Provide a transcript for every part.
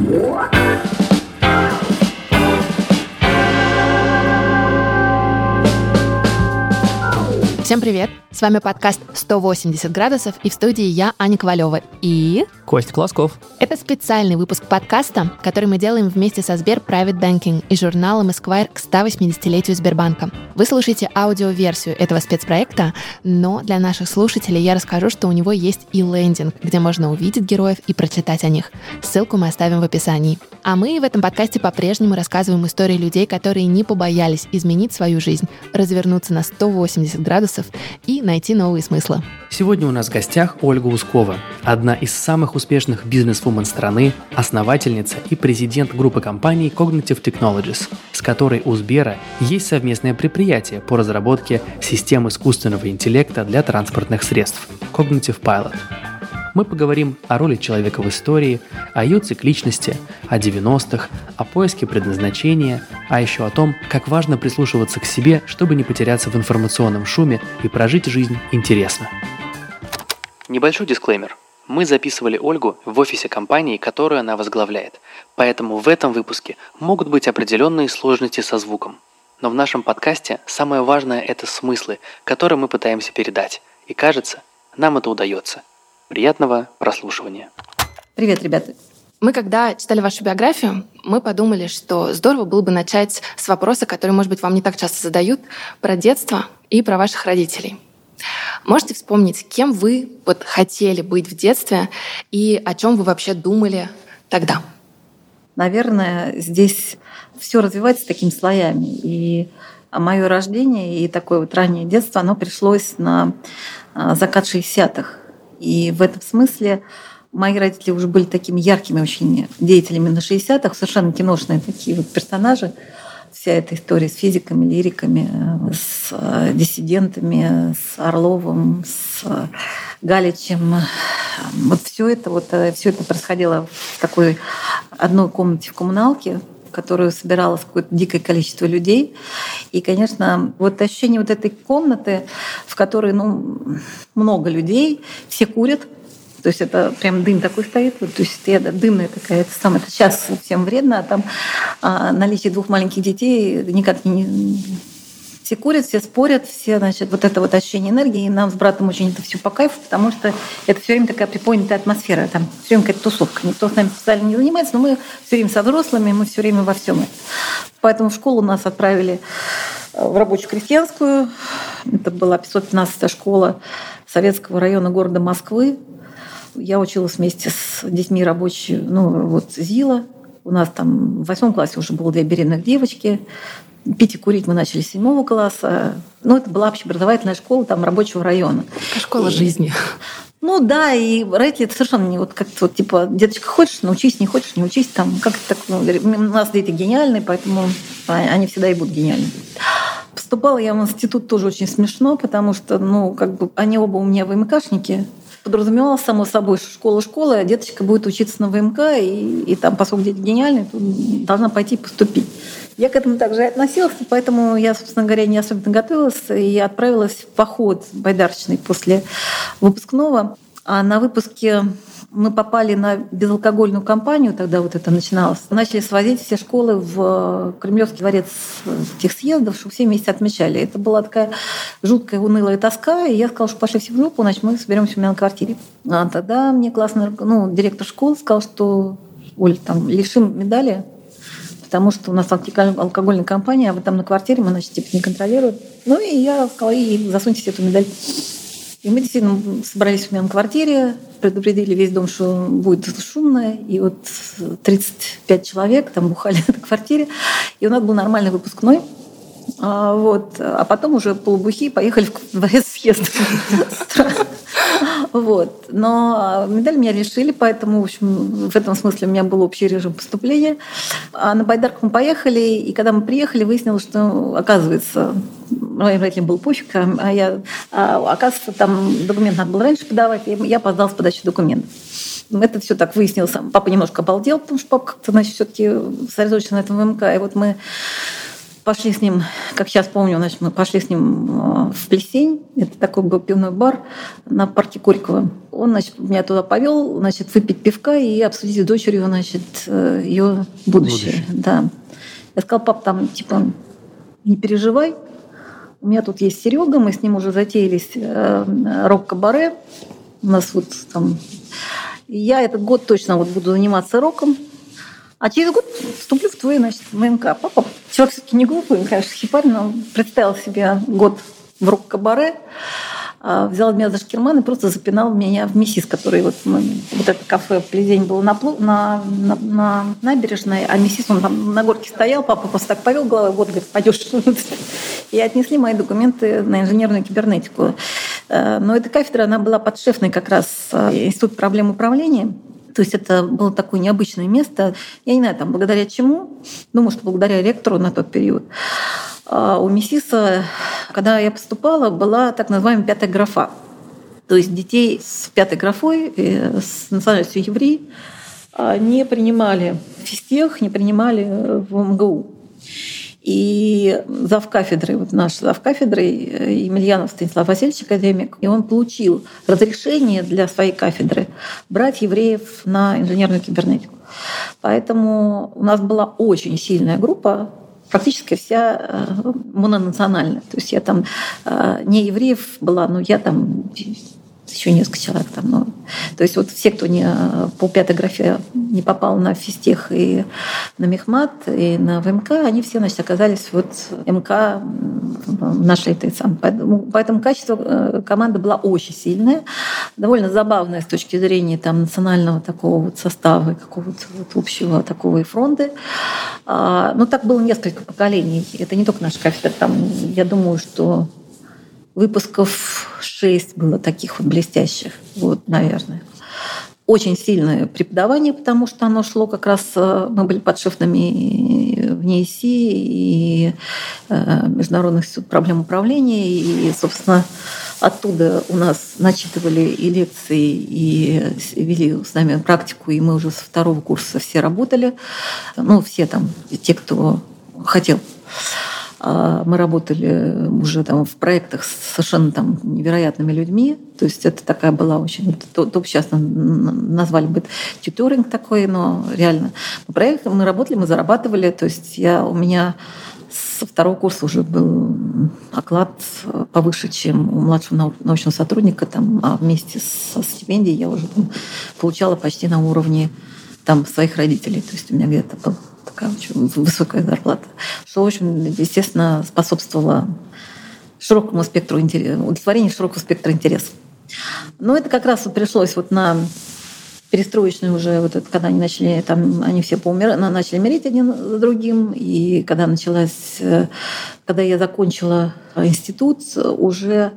What? Всем привет! С вами подкаст «180 градусов» и в студии я, Аня Ковалева и... Костя Колосков. Это специальный выпуск подкаста, который мы делаем вместе со Сбер Private Banking и журналом Esquire к 180-летию Сбербанка. Вы слушаете аудиоверсию этого спецпроекта, но для наших слушателей я расскажу, что у него есть и лендинг, где можно увидеть героев и прочитать о них. Ссылку мы оставим в описании. А мы в этом подкасте по-прежнему рассказываем истории людей, которые не побоялись изменить свою жизнь, развернуться на 180 градусов и найти новые смыслы. Сегодня у нас в гостях Ольга Ускова, одна из самых успешных бизнес-вумен страны, основательница и президент группы компаний Cognitive Technologies, с которой у Сбера есть совместное предприятие по разработке систем искусственного интеллекта для транспортных средств – Cognitive Pilot – мы поговорим о роли человека в истории, о ее цикличности, о 90-х, о поиске предназначения, а еще о том, как важно прислушиваться к себе, чтобы не потеряться в информационном шуме и прожить жизнь интересно. Небольшой дисклеймер. Мы записывали Ольгу в офисе компании, которую она возглавляет, поэтому в этом выпуске могут быть определенные сложности со звуком. Но в нашем подкасте самое важное – это смыслы, которые мы пытаемся передать. И кажется, нам это удается – Приятного прослушивания. Привет, ребята. Мы, когда читали вашу биографию, мы подумали, что здорово было бы начать с вопроса, который, может быть, вам не так часто задают, про детство и про ваших родителей. Можете вспомнить, кем вы вот хотели быть в детстве и о чем вы вообще думали тогда? Наверное, здесь все развивается такими слоями. И мое рождение и такое вот раннее детство, оно пришлось на а, закат 60-х. И в этом смысле мои родители уже были такими яркими очень деятелями на 60-х, совершенно киношные такие вот персонажи. Вся эта история с физиками, лириками, с э, диссидентами, с Орловым, с э, Галичем. Вот все это, вот, э, все это происходило в такой одной комнате в коммуналке, которую собиралось какое-то дикое количество людей. И, конечно, вот ощущение вот этой комнаты, в которой ну, много людей, все курят, то есть это прям дым такой стоит, то есть это дымная такая, это самое, это сейчас всем вредно, а там а, наличие двух маленьких детей никак не, все курят, все спорят, все, значит, вот это вот ощущение энергии, и нам с братом очень это все по кайфу, потому что это все время такая приподнятая атмосфера, там все время какая-то тусовка. Никто с нами специально не занимается, но мы все время со взрослыми, мы все время во всем. Поэтому в школу нас отправили в рабочую крестьянскую. Это была 515 школа Советского района города Москвы. Я училась вместе с детьми рабочей, ну, вот ЗИЛа. У нас там в восьмом классе уже было две беременных девочки. Пить и курить мы начали с седьмого класса. Ну, это была общеобразовательная школа там рабочего района. Школа и, жизни. Ну да, и родители это совершенно не вот как-то вот типа, деточка, хочешь, научись, не хочешь, не учись, там как так, ну, у нас дети гениальные, поэтому они всегда и будут гениальны. Поступала я в институт тоже очень смешно, потому что, ну, как бы они оба у меня ВМКшники, подразумевалось, само собой, что школа-школа, а деточка будет учиться на ВМК, и, и там, поскольку дети гениальные, то должна пойти поступить. Я к этому также относилась, поэтому я, собственно говоря, не особенно готовилась и отправилась в поход байдарочный после выпускного. А на выпуске мы попали на безалкогольную кампанию, тогда вот это начиналось. Начали свозить все школы в Кремлевский дворец тех съездов, чтобы все вместе отмечали. Это была такая жуткая, унылая тоска, и я сказала, что пошли все в жопу, значит, мы соберемся у меня на квартире. А тогда мне классный ну, директор школы сказал, что Оль, там, лишим медали потому что у нас алкогольная компания, а вы там на квартире, мы, значит, типа не контролируем. Ну и я сказала, и засуньте эту медаль. И мы действительно собрались у меня на квартире, предупредили весь дом, что будет шумно, и вот 35 человек там бухали на квартире, и у нас был нормальный выпускной, а, вот. А потом уже полубухи поехали в дворец съезда. Вот. Но медаль меня решили, поэтому, в общем, в этом смысле у меня был общий режим поступления. А на байдарку мы поехали, и когда мы приехали, выяснилось, что, оказывается, моим родителям был пофиг, а я, а, оказывается, там документ надо было раньше подавать, и я опоздал с подачей документов. Это все так выяснилось. Папа немножко обалдел, потому что папа как-то, значит, все-таки сосредоточен на этом МК. И вот мы пошли с ним, как сейчас помню, значит, мы пошли с ним в Плесень. Это такой был пивной бар на парке Горького. Он, значит, меня туда повел, значит, выпить пивка и обсудить с дочерью, значит, ее будущее. будущее. Да. Я сказал, пап, там, типа, не переживай, у меня тут есть Серега, мы с ним уже затеялись э, рок-кабаре. У нас вот там... Я этот год точно вот буду заниматься роком. А через год вступлю в твой, значит, ММК. Папа, человек все-таки не глупый, конечно, хипарь, но представил себе год в рок-кабаре. А, взял меня за шкирман и просто запинал меня в миссис, который вот, мы, вот это кафе Плезень было на, на, на, на набережной, а миссис он там на горке стоял, папа просто так повел головой, вот, говорит, пойдешь. И отнесли мои документы на инженерную кибернетику. Э, но эта кафедра, она была подшефной как раз э, Институт проблем управления. То есть это было такое необычное место. Я не знаю, там, благодаря чему. Думаю, что благодаря ректору на тот период. А у МИСИСа, когда я поступала, была так называемая пятая графа. То есть детей с пятой графой, э, с национальностью еврей, а, не принимали в физтех, не принимали в МГУ. И зав кафедры, вот наш зав кафедры э, Емельянов Станислав Васильевич, академик, и он получил разрешение для своей кафедры брать евреев на инженерную кибернетику. Поэтому у нас была очень сильная группа практически вся э, мононациональная. То есть я там э, не евреев была, но я там еще несколько человек там. Ну, то есть вот все, кто не, по пятой графе не попал на физтех и на Мехмат, и на ВМК, они все значит, оказались вот МК нашей ТЭЦАН. Поэтому, поэтому качество э, команды было очень сильное, довольно забавное с точки зрения там, национального такого вот состава, какого-то вот общего такого и фронта. А, но так было несколько поколений. Это не только наша кафедра. Там, я думаю, что выпусков шесть было таких вот блестящих, вот, наверное. Очень сильное преподавание, потому что оно шло как раз... Э, мы были подшефными в НИИСИ и э, Международных институт проблем управления. И, собственно, оттуда у нас начитывали и лекции, и вели с нами практику, и мы уже со второго курса все работали. Ну, все там, те, кто хотел. А мы работали уже там в проектах с совершенно там невероятными людьми. То есть это такая была очень... Топ сейчас назвали бы тьюторинг такой, но реально. По проектам мы работали, мы зарабатывали. То есть я, у меня со второго курса уже был оклад повыше, чем у младшего научного сотрудника, там, а вместе со стипендией я уже там, получала почти на уровне там, своих родителей. То есть у меня где-то был такая очень высокая зарплата, что, в общем, естественно, способствовало широкому спектру удовлетворению широкого спектра интересов. Но это как раз вот пришлось вот на перестроечный уже, вот это, когда они начали, там, они все поумер... начали мерить один за другим, и когда началась, когда я закончила институт, уже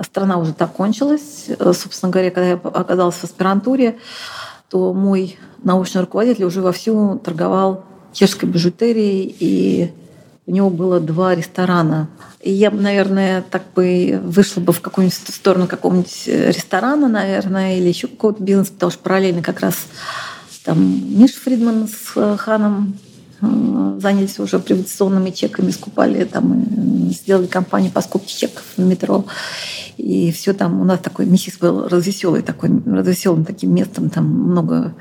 страна уже так кончилась. Собственно говоря, когда я оказалась в аспирантуре, то мой научный руководитель уже вовсю торговал чешской бижутерии, и у него было два ресторана. И я бы, наверное, так бы вышла бы в какую-нибудь сторону какого-нибудь ресторана, наверное, или еще какого-то бизнеса, потому что параллельно как раз там Миш Фридман с э, Ханом э, занялись уже приватационными чеками, скупали там, сделали компанию по скупке чеков в метро. И все там у нас такой миссис был развеселый такой, развеселым таким местом, там много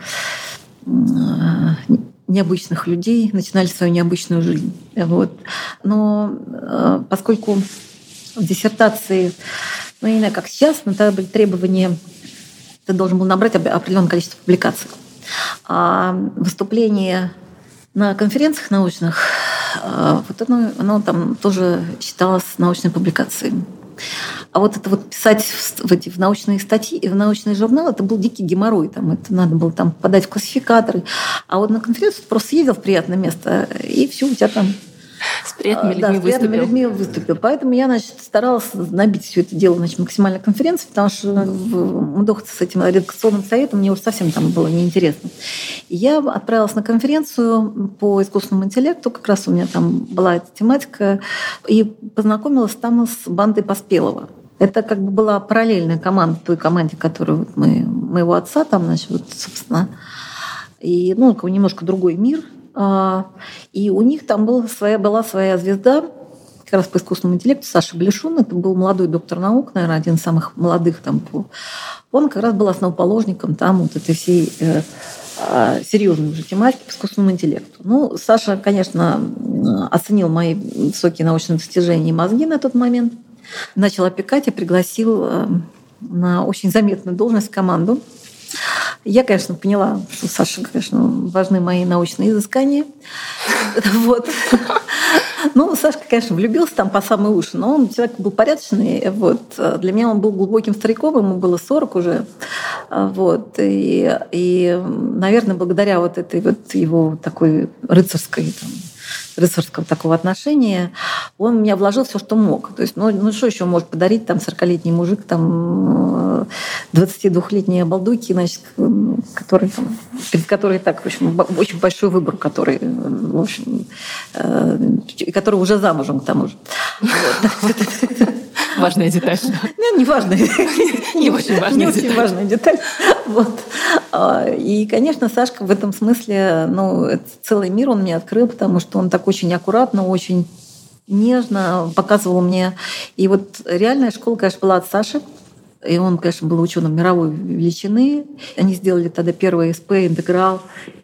э, необычных людей начинали свою необычную жизнь. Вот. Но э, поскольку в диссертации, ну, не знаю, как сейчас, но тогда были требования, ты должен был набрать определенное количество публикаций. А выступление на конференциях научных, э, вот оно, оно там тоже считалось научной публикацией. А вот это вот писать в, эти, в научные статьи, в научный журнал, это был дикий геморрой. Там, это надо было там подать в классификаторы. А вот на конференцию просто съездил в приятное место, и все, у тебя там с приятными людьми, да, с приятными выступил. людьми выступил. Поэтому я значит, старалась набить все это дело значит, максимально конференции, потому что мудохаться с этим редакционным советом мне уже совсем там было неинтересно. И я отправилась на конференцию по искусственному интеллекту, как раз у меня там была эта тематика, и познакомилась там с бандой Поспелова. Это как бы была параллельная команда той команде, которую мы, моего отца там, значит, вот, собственно, и, ну, немножко другой мир – а, И у них там была своя, была своя звезда, как раз по искусственному интеллекту, Саша Блешун, это был молодой доктор наук, наверное, один из самых молодых там. Он как раз был основоположником там вот этой всей э, а, серьезной уже тематики по искусственному интеллекту. Ну, Саша, конечно, оценил мои высокие научные достижения и мозги на тот момент, начал опекать и пригласил э, на очень заметную должность команду. Я, конечно, поняла, что Саша, конечно, важны мои научные изыскания. Вот. Ну, Сашка, конечно, влюбился там по самые уши, но он человек был порядочный. Вот. Для меня он был глубоким стариком, ему было 40 уже. Вот. И, и наверное, благодаря вот этой вот его такой рыцарской там, рыцарского такого отношения, он в меня вложил все, что мог. То есть, ну, ну что еще может подарить там 40-летний мужик, там 22-летние обалдуйки, значит, который, там, перед которой так, в общем, очень большой выбор, который, в общем, э, который уже замужем к тому же. Важная деталь. Ну, не важная. Не очень важная Не очень важная деталь. Вот. А, и, конечно, Сашка в этом смысле, ну, целый мир он мне открыл, потому что он так очень аккуратно, очень нежно показывал мне. И вот реальная школа, конечно, была от Саши. И он, конечно, был ученым мировой величины. Они сделали тогда первый СП «Интеграл».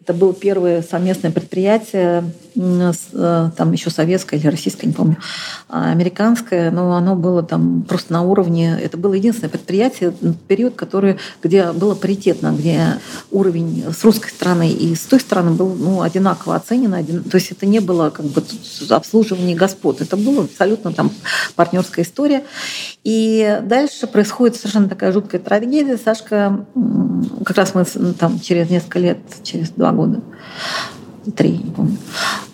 Это было первое совместное предприятие, э, там еще советское или российское, не помню, а американское, но оно было там просто на уровне, это было единственное предприятие, период, который, где было паритетно, где уровень с русской стороны и с той стороны был ну, одинаково оценен. Один, то есть это не было как бы обслуживание господ, это было абсолютно там партнерская история. И дальше происходит совершенно такая жуткая трагедия. Сашка, как раз мы там через несколько лет, через два года, три, не помню,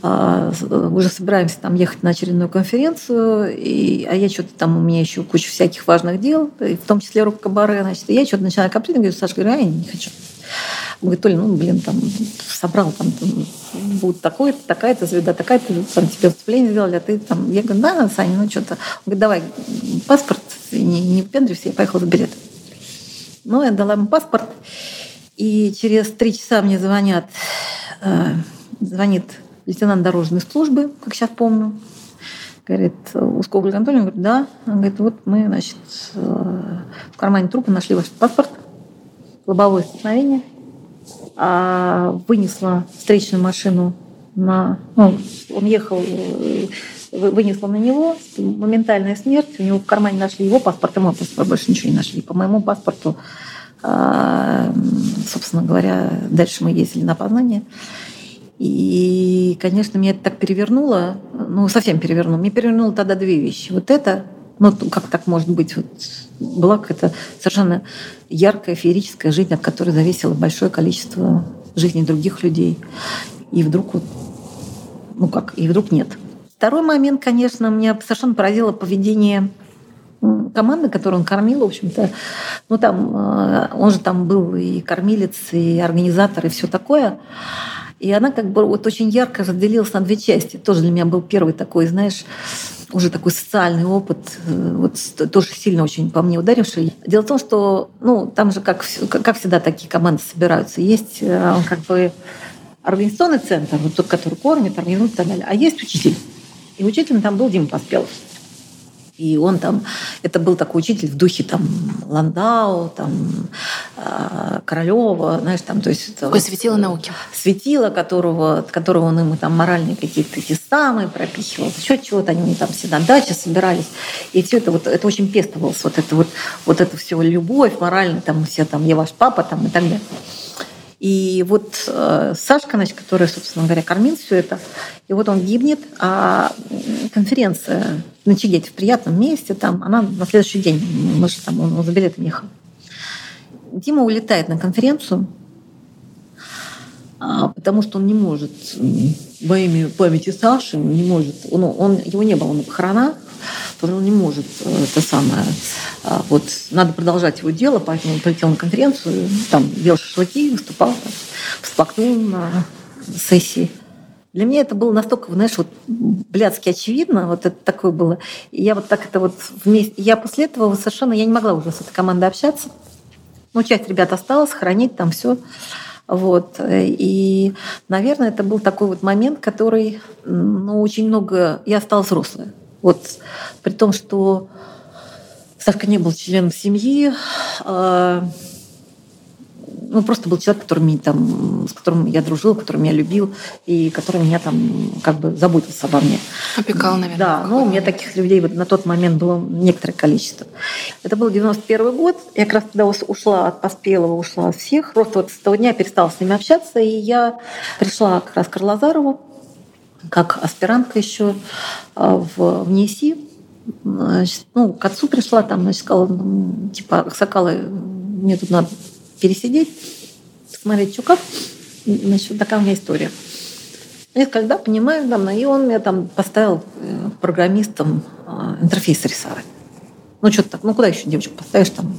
а, уже собираемся там ехать на очередную конференцию, и, а я что-то там, у меня еще куча всяких важных дел, в том числе рук кабаре, значит, и я что-то начинаю коплить, говорю, Саша, говорю, а я не хочу. Он говорит, Толя, ну, блин, там, собрал, там, там будет такое-то, такая-то звезда, такая-то, там, тебе выступление сделали, а ты там... Я говорю, да, Саня, ну, что-то. Он говорит, давай, паспорт, не, не выпендривайся, я поехала за билет. Ну, я дала ему паспорт, и через три часа мне звонят, э, звонит лейтенант дорожной службы, как сейчас помню, говорит, Усков Олег Анатольевич, говорит, да. Он говорит, вот мы, значит, э, в кармане трупа нашли ваш паспорт, лобовое столкновение, а вынесла встречную машину на... Ну, он ехал, э, вынесла на него, моментальная смерть, у него в кармане нашли его паспорт, и мой паспорт больше ничего не нашли. По моему паспорту а, собственно говоря, дальше мы ездили на познание. И, конечно, меня это так перевернуло, ну, совсем перевернуло. Мне перевернуло тогда две вещи. Вот это, ну, как так может быть? Вот была какая-то совершенно яркая, феерическая жизнь, от которой зависело большое количество жизней других людей. И вдруг вот, ну как, и вдруг нет. Второй момент, конечно, меня совершенно поразило поведение команды, которую он кормил, в общем-то, ну там, э, он же там был и кормилец, и организатор, и все такое. И она как бы вот очень ярко разделилась на две части. Тоже для меня был первый такой, знаешь, уже такой социальный опыт, э, вот тоже сильно очень по мне ударивший. Дело в том, что, ну, там же, как, как всегда, такие команды собираются. Есть э, как бы организационный центр, вот тот, который кормит, организует и так далее. А есть учитель. И учителем там был Дима Поспелов. И он там, это был такой учитель в духе там Ландау, там э, Королева, знаешь, там, то есть... Такое светило науки. Светило, которого, которого он ему там моральные какие-то эти самые пропихивал, еще чего-то, они там все на даче собирались. И все это вот, это очень пестовалось, вот это вот, вот это все любовь, моральная, там все там, я ваш папа, там и так далее. И вот э, Сашка, значит, которая, собственно говоря, кормил все это, и вот он гибнет, а конференция на Чигете в приятном месте, там, она на следующий день, мы же там, он за билетом ехал. Дима улетает на конференцию, а, потому что он не может во имя памяти Саши, не может, он, он, его не было на похоронах, он не может э, это самое, а, вот надо продолжать его дело, поэтому он полетел на конференцию, там ел шашлыки, выступал, всплакнул на сессии. Для меня это было настолько, знаешь, вот блядски очевидно, вот это такое было. И я вот так это вот вместе... Я после этого совершенно, я не могла уже с этой командой общаться. Ну, часть ребят осталась, хранить там все. Вот. И, наверное, это был такой вот момент, который, ну, очень много... Я стала взрослая. Вот. При том, что Сашка не был членом семьи, а, ну, просто был человек, который там, с которым я дружил, который меня любил и который меня там как бы заботился обо мне. Опекал, наверное. Да, ну, у меня таких людей вот на тот момент было некоторое количество. Это был 91 год. Я как раз тогда ушла от Поспелого, ушла от всех. Просто вот с того дня перестала с ними общаться, и я пришла как раз к Карлазарову, как аспирантка еще а, в, в НИСИ. Значит, ну, к отцу пришла, там, значит, сказала, ну, типа, Сокалы, мне тут надо пересидеть, посмотреть, что как. Значит, такая у меня история. Я когда понимаю, там, и он меня там поставил э, программистом э, интерфейс рисовать. Ну, что-то так, ну, куда еще девочку поставишь там?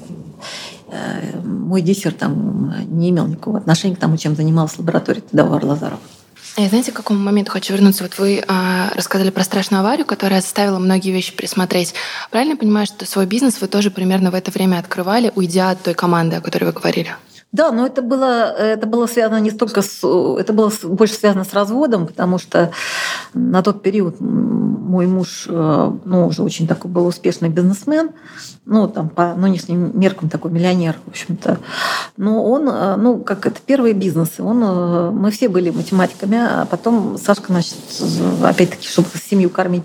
Э, мой диссер там не имел никакого отношения к тому, чем занималась лаборатория тогда у Арлазарова. Я знаете, к какому моменту хочу вернуться? Вот вы а, рассказали про страшную аварию, которая заставила многие вещи пересмотреть. Правильно понимаю, что свой бизнес вы тоже примерно в это время открывали, уйдя от той команды, о которой вы говорили? Да, но это было, это было связано не столько с... Это было больше связано с разводом, потому что на тот период мой муж, э, ну, уже очень такой был успешный бизнесмен, ну, там, по нынешним меркам такой миллионер, в общем-то. Но он, э, ну, как это первые бизнесы, он, э, мы все были математиками, а потом Сашка, значит, опять-таки, чтобы семью кормить,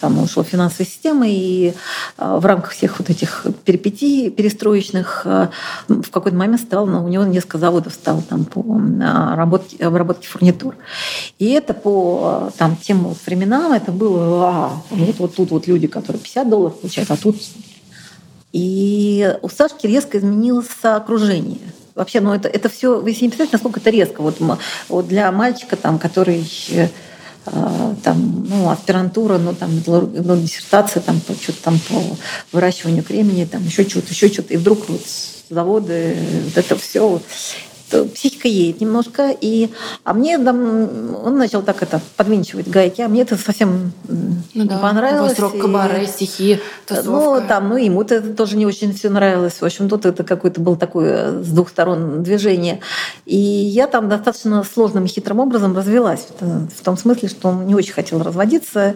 там ушел в финансовые системы, и в рамках всех вот этих перипетий перестроечных в какой-то момент стал у него несколько заводов стало там по обработке, обработке фурнитур. И это по там, тем временам, это было, а, вот, вот тут вот люди, которые 50 долларов получают, а тут... И у Сашки резко изменилось окружение. Вообще, ну это, это все, вы себе не представляете, насколько это резко. Вот, вот для мальчика, там, который а, там, ну, аспирантура, ну, там, ну, диссертация, там, что-то там по выращиванию кремния, там, еще что-то, еще что-то. И вдруг вот заводы, вот это все психика едет немножко, и, а мне там, он начал так это подвинчивать гайки, а мне это совсем ну, да. понравилось. У вас рок-кабаре, стихи, тусовка. Ну, там, ну, ему это тоже не очень все нравилось. В общем, тут это какое-то было такое с двух сторон движение. И я там достаточно сложным и хитрым образом развелась. В том смысле, что он не очень хотел разводиться,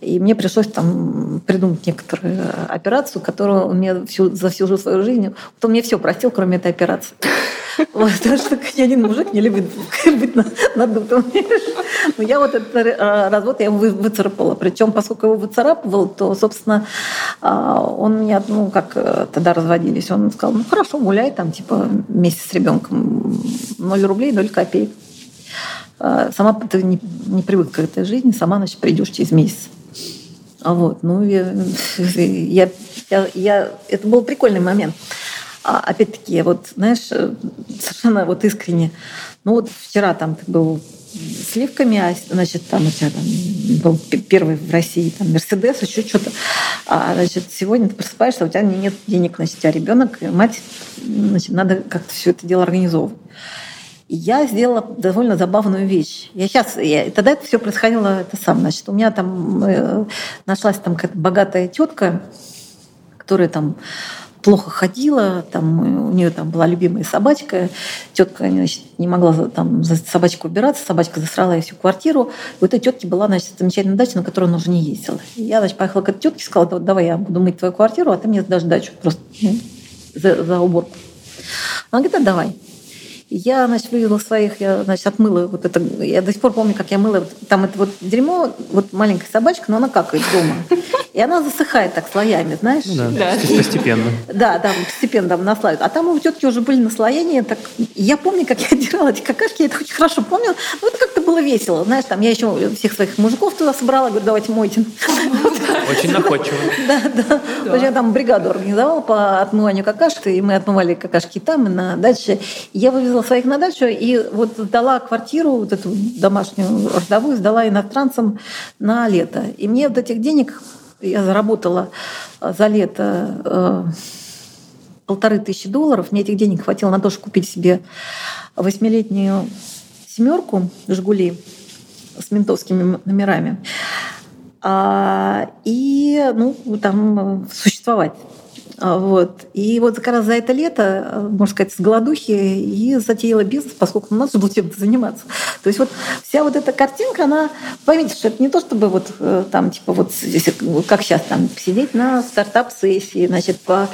и мне пришлось там придумать некоторую операцию, которую он мне всю, за всю свою жизнь... Вот он мне все простил, кроме этой операции. Вот, потому что ни один мужик не любит быть надутым. Но я вот этот э, развод я выцарапала. Причем, поскольку его выцарапывал, то, собственно, а, он меня, ну, как э, тогда разводились, он сказал, ну, хорошо, гуляй там, типа, вместе с ребенком. Ноль рублей, ноль копеек. А, сама ты не, не привык к этой жизни, сама, значит, придешь через месяц. А вот, ну, я, я, я, я, это был прикольный момент. А, опять-таки, вот, знаешь, э, совершенно вот искренне. Ну вот вчера там ты был сливками, а, значит, там у тебя там был первый в России там Мерседес, еще что-то. А, значит, сегодня ты просыпаешься, у тебя нет денег, значит, у тебя ребенок, мать, значит, надо как-то все это дело организовывать. И я сделала довольно забавную вещь. Я сейчас, я, тогда это все происходило это сам, значит, у меня там э, нашлась там какая-то богатая тетка, которая там плохо ходила, там, у нее там была любимая собачка, тетка значит, не могла там за собачку убираться, собачка засрала ей всю квартиру. И у этой тетки была значит, замечательная дача, на которую она уже не ездила. И я значит, поехала к этой тетке и сказала, давай я буду мыть твою квартиру, а ты мне сдашь дачу просто ну, за, за уборку. Она говорит, да, давай. Я, значит, вывела своих, я, значит, отмыла вот это. Я до сих пор помню, как я мыла. Там это вот дерьмо, вот маленькая собачка, но она какает дома. И она засыхает так слоями, знаешь? Ну, да, да. постепенно. Да, да, постепенно там наслаивают. А там у тетки уже были наслоения. Так... Я помню, как я отдирала эти какашки, я это очень хорошо помню. Ну, это как-то было весело. Знаешь, там я еще всех своих мужиков туда собрала, говорю, давайте мойте. Очень находчиво. Да, да. Я там бригаду организовала по отмыванию какашек, и мы отмывали какашки там, и на даче. Я вывезла выехала своих на дачу и вот сдала квартиру, вот эту домашнюю родовую, сдала иностранцам на лето. И мне вот этих денег я заработала э, за лето э, полторы тысячи долларов. Мне этих денег хватило на то, чтобы купить себе восьмилетнюю семерку «Жигули» с ментовскими номерами. А, и ну, там э, существовать. А, вот. И вот как раз за это лето, э, можно сказать, с голодухи и затеяла бизнес, поскольку ну, надо же было чем-то заниматься. То есть вот вся вот эта картинка, она, поймите, что это не то, чтобы вот э, там, типа вот здесь, как сейчас, там, сидеть на стартап-сессии, значит, по...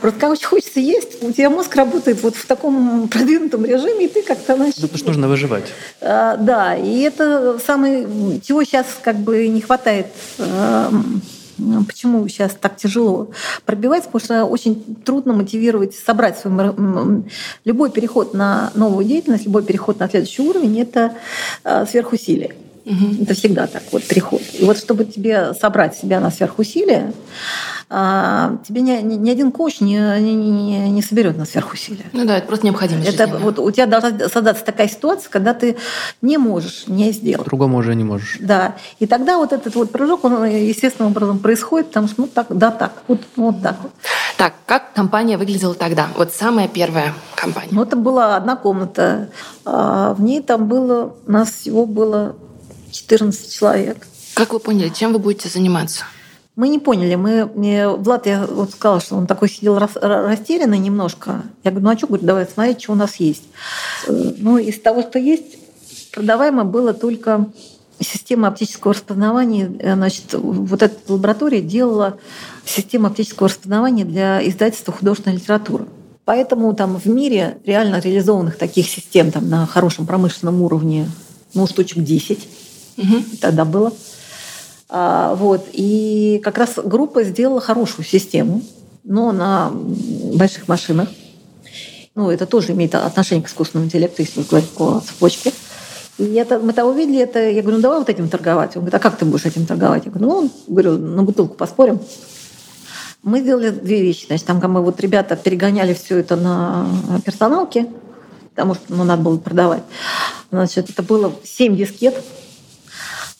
Просто как очень хочется есть, у тебя мозг работает вот в таком продвинутом режиме, и ты как-то, значит... Потому что нужно выживать. А, да, и это самый... Чего сейчас как бы не хватает Почему сейчас так тяжело пробиваться? Потому что очень трудно мотивировать, собрать свой... Любой переход на новую деятельность, любой переход на следующий уровень – это а, сверхусилие. Угу. Это всегда так, вот переход. И вот чтобы тебе собрать себя на сверхусилие, а, тебе ни, ни один коуч не, не, не, не соберет на сверхусилия. Ну да, это просто необходимость. Это вот у тебя должна создаться такая ситуация, когда ты не можешь не сделать. Другому уже не можешь. Да. И тогда вот этот вот прыжок, он естественным образом происходит, потому что ну так, да так, вот, вот так вот. Так, как компания выглядела тогда? Вот самая первая компания. Ну, это была одна комната. А, в ней там было, у нас всего было 14 человек. Как вы поняли, чем вы будете заниматься? Мы не поняли. Мы, Влад, я вот сказала, что он такой сидел рас, растерянный немножко. Я говорю, ну а что, говорю, давай смотреть, что у нас есть. Э, ну, из того, что есть, продаваемо было только система оптического распознавания. Э, значит, вот эта лаборатория делала систему оптического распознавания для издательства художественной литературы. Поэтому там в мире реально реализованных таких систем там, на хорошем промышленном уровне, ну, штучек 10 угу. тогда было. А, вот. И как раз группа сделала хорошую систему, но на больших машинах. Ну, это тоже имеет отношение к искусственному интеллекту, если говорить по цепочке. И это, мы того увидели, это, я говорю, ну давай вот этим торговать. Он говорит, а как ты будешь этим торговать? Я говорю, ну, говорю, на бутылку поспорим. Мы сделали две вещи. Значит, там мы вот ребята перегоняли все это на персоналке, потому что ну, надо было продавать. Значит, это было 7 дискет,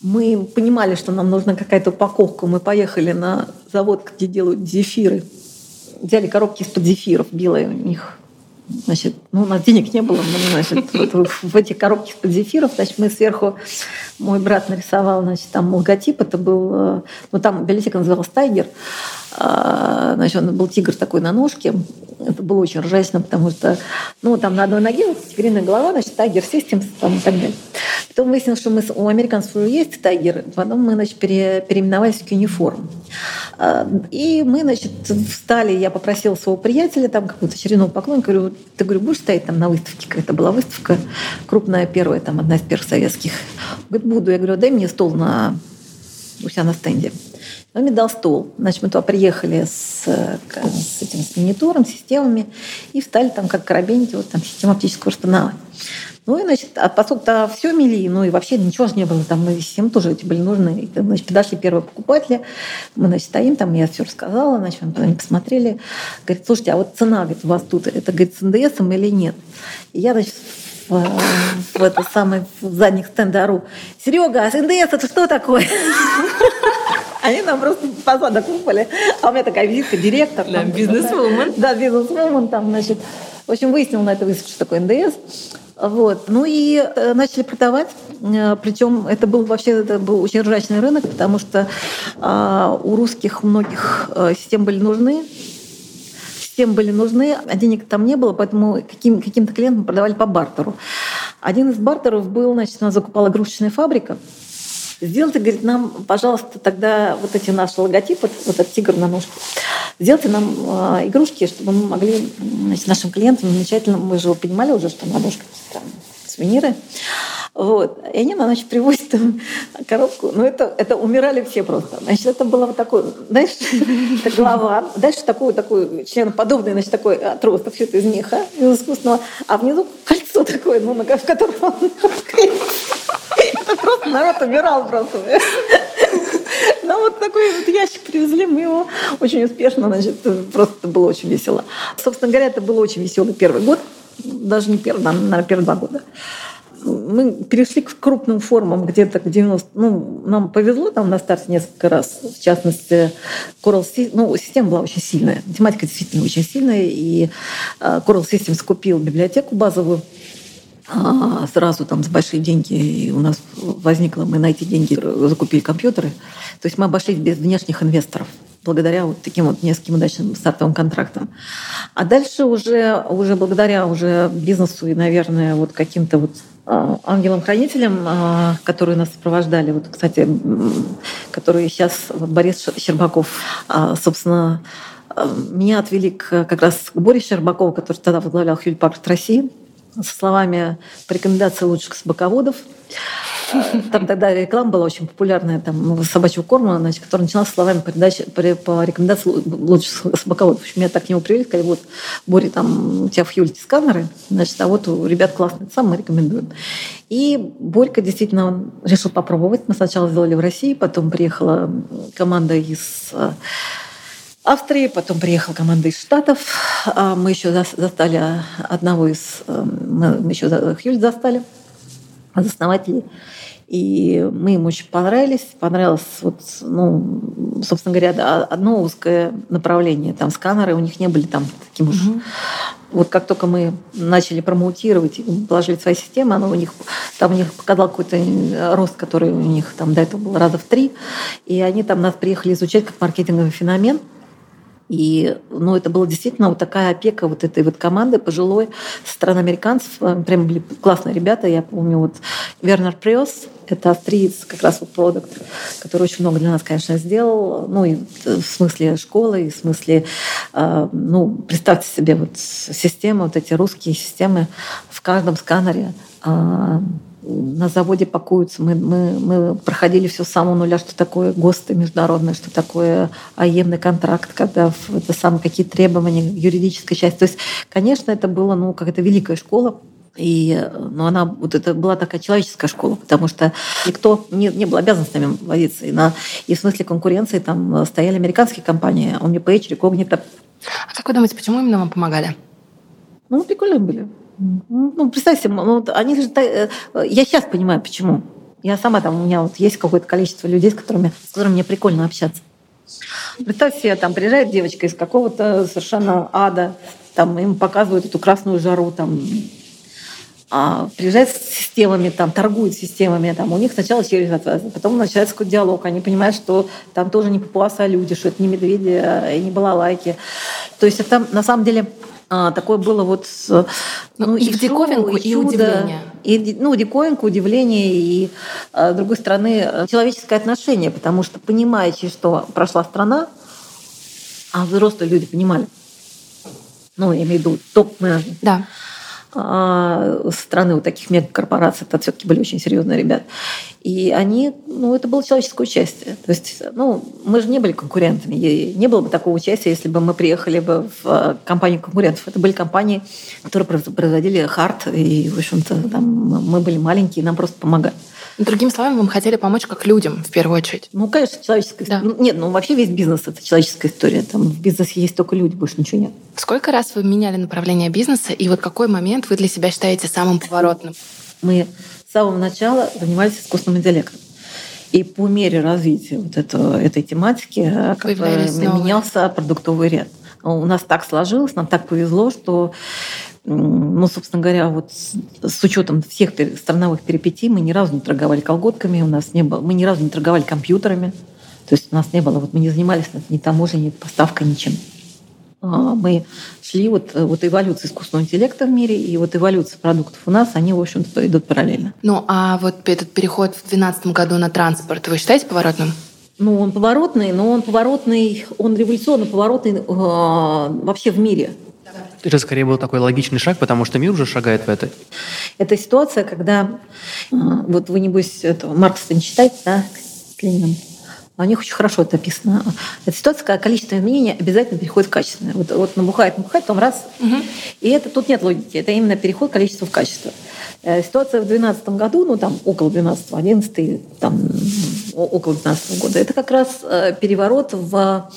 мы понимали, что нам нужна какая-то упаковка. Мы поехали на завод, где делают зефиры. Взяли коробки из-под зефиров белые у них. Значит, ну, у нас денег не было, но, значит, вот в эти коробки из-под зефиров, значит, мы сверху, мой брат нарисовал, значит, там логотип, это был, э, ну, там библиотека называлась «Тайгер», а, значит, он был тигр такой на ножке, это было очень ржачно, потому что, ну, там на одной ноге вот тигриная голова, значит, Tiger Systems там, и так далее. Потом выяснилось, что мы, у американцев уже есть Tiger, потом мы, значит, пере, переименовались в Кюниформ. А, и мы, значит, встали, я попросила своего приятеля, там какую-то очередного поклонника, говорю, ты, говорю, будешь стоять там на выставке? Какая-то была выставка крупная, первая, там, одна из первых советских. Говорит, буду. Я говорю, дай мне стол на, у себя на стенде. Он мне дал стол. Значит, мы туда приехали с, с этим с монитором, системами и встали там как коробейники, вот там система оптического распознавания. Ну и, значит, а поскольку то все мели, ну и вообще ничего же не было, там мы системы тоже эти были нужны. И, значит, подошли первые покупатели, мы, значит, стоим там, я все рассказала, значит, они посмотрели, говорит, слушайте, а вот цена, говорит, у вас тут, это, говорит, с НДС или нет? И я, значит, в, в это самое в задних стенда ору, Серега, а НДС это что такое? Они нам просто посадок выпали. А у меня такая визитка, директор. Да, бизнес-вумен. Да, бизнес-вумен там, значит. В общем, выяснил на это выставке, что такое НДС. Вот. Ну и э, начали продавать. Э, Причем это был вообще это был очень ржачный рынок, потому что а, у русских многих э, систем были нужны, системы были нужны, а денег там не было, поэтому каким, каким-то клиентам продавали по бартеру. Один из бартеров был, значит, у нас закупала игрушечная фабрика, Сделайте, говорит, нам, пожалуйста, тогда вот эти наши логотипы, вот этот тигр на ножке, сделайте нам э, игрушки, чтобы мы могли значит, нашим клиентам замечательно, мы же понимали уже, что на ножках там сувениры. Вот. И они, значит, привозят там коробку. Ну, это, это умирали все просто. Значит, это было вот такое, знаешь, это голова. Дальше такой, такой членоподобный, значит, такой отросток, все это из меха, из искусственного. А внизу кольцо такое, ну, в котором он это просто народ умирал просто. Ну, вот такой вот ящик привезли, мы его очень успешно, значит, просто было очень весело. Собственно говоря, это был очень веселый первый год, даже не первый, наверное, первые два года. Мы перешли к крупным формам где-то к 90... Ну, нам повезло там на старте несколько раз. В частности, Coral Systems... Ну, система была очень сильная. Математика действительно очень сильная. И э, Coral Systems купил библиотеку базовую а, сразу там с большие деньги и у нас возникло, мы на эти деньги закупили компьютеры. То есть мы обошлись без внешних инвесторов. Благодаря вот таким вот нескольким удачным стартовым контрактам. А дальше уже, уже благодаря уже бизнесу и, наверное, вот каким-то вот а, ангелам-хранителям, а, которые нас сопровождали, вот, кстати, которые сейчас Борис Щербаков, а, собственно, меня отвели к, как раз к Борисе Щербакову, который тогда возглавлял Хьюль Парк России, со словами по рекомендации лучших собаководов. Там тогда реклама была очень популярная, там, собачьего корма, значит, которая начиналась словами передачи, по, рекомендации лучших собаководов. В общем, меня так к нему привели, сказали, вот, Боря, там у тебя в Хьюльте сканеры, значит, а вот у ребят классные, сам мы рекомендуем. И Борька действительно решил попробовать. Мы сначала сделали в России, потом приехала команда из э, Австрии, потом приехала команда из Штатов. А мы еще застали одного из... Э, мы еще Хьюльт застали основателей. И мы им очень понравились. Понравилось, вот, ну, собственно говоря, одно узкое направление. Там сканеры у них не были там таким уж... Вот как только мы начали промоутировать и положили свои системы, оно у них, там у них показал какой-то рост, который у них там до этого был раза в три. И они там нас приехали изучать как маркетинговый феномен – и ну, это была действительно вот такая опека вот этой вот команды пожилой стороны американцев. Э, прям были классные ребята. Я помню, вот Вернер Прёс, это австриец, как раз вот продукт, который очень много для нас, конечно, сделал. Ну, и в смысле школы, и в смысле, э, ну, представьте себе вот системы, вот эти русские системы в каждом сканере а, на заводе пакуются. Мы, мы, мы проходили все с самого нуля, что такое ГОСТы международные, что такое аемный контракт, когда это самые какие требования, юридическая часть. То есть, конечно, это было ну, какая-то великая школа, и ну, она вот это была такая человеческая школа, потому что никто не, не был обязан с нами возиться. И, на, и в смысле конкуренции там стояли американские компании, OmniPage, Recognito. А как вы думаете, почему именно вам помогали? Ну, прикольные были. Ну, представьте, ну, они же... Э, я сейчас понимаю, почему. Я сама там, у меня вот есть какое-то количество людей, с которыми, с которыми мне прикольно общаться. Представьте себе, там приезжает девочка из какого-то совершенно ада, там им показывают эту красную жару, там а, приезжает с системами, там, торгует системами, там, у них сначала через потом начинается какой-то диалог, они понимают, что там тоже не папуасы, а люди, что это не медведи а, и не балалайки. То есть это на самом деле а, такое было вот... Ну, ну и, и в диковинку, и, и удивление. И, ну, диковинку, удивление, и, а, с другой стороны, человеческое отношение, потому что, понимая, через что прошла страна, а взрослые люди понимали, ну, я имею в виду топ-менеджмент, да. А, со стороны вот таких мегакорпораций, это все-таки были очень серьезные ребята. И они, ну, это было человеческое участие. То есть, ну, мы же не были конкурентами. И не было бы такого участия, если бы мы приехали бы в а, компанию конкурентов. Это были компании, которые производили хард, и, в общем-то, там мы были маленькие, нам просто помогали. Другими словами, вы хотели помочь как людям в первую очередь. Ну, конечно, человеческая да. история. Нет, ну вообще весь бизнес это человеческая история. Там в бизнесе есть только люди, больше ничего нет. Сколько раз вы меняли направление бизнеса, и вот какой момент вы для себя считаете самым поворотным? Мы с самого начала занимались искусственным интеллектом. И по мере развития вот этого, этой тематики менялся продуктовый ряд. У нас так сложилось, нам так повезло, что ну, собственно говоря, вот с учетом всех страновых перипетий мы ни разу не торговали колготками, у нас не было, мы ни разу не торговали компьютерами, то есть у нас не было, вот мы не занимались ни таможней, ни поставкой, ничем. А, мы шли вот, вот эволюция искусственного интеллекта в мире и вот эволюция продуктов у нас, они, в общем-то, идут параллельно. Ну, а вот этот переход в 2012 году на транспорт, вы считаете поворотным? Ну, он поворотный, но он поворотный, он революционно поворотный э, вообще в мире. Это скорее был такой логичный шаг, потому что мир уже шагает в это. Это ситуация, когда а, вот вы, небось, этого Маркса не читаете, да, с Лениным? У них очень хорошо это описано. Это ситуация, когда количество изменений обязательно переходит в качественное. Вот, вот набухает, набухает, потом раз. Угу. И это тут нет логики. Это именно переход количества в качество. Э, ситуация в 2012 году, ну там около 12 11 там около 12 года, это как раз э, переворот в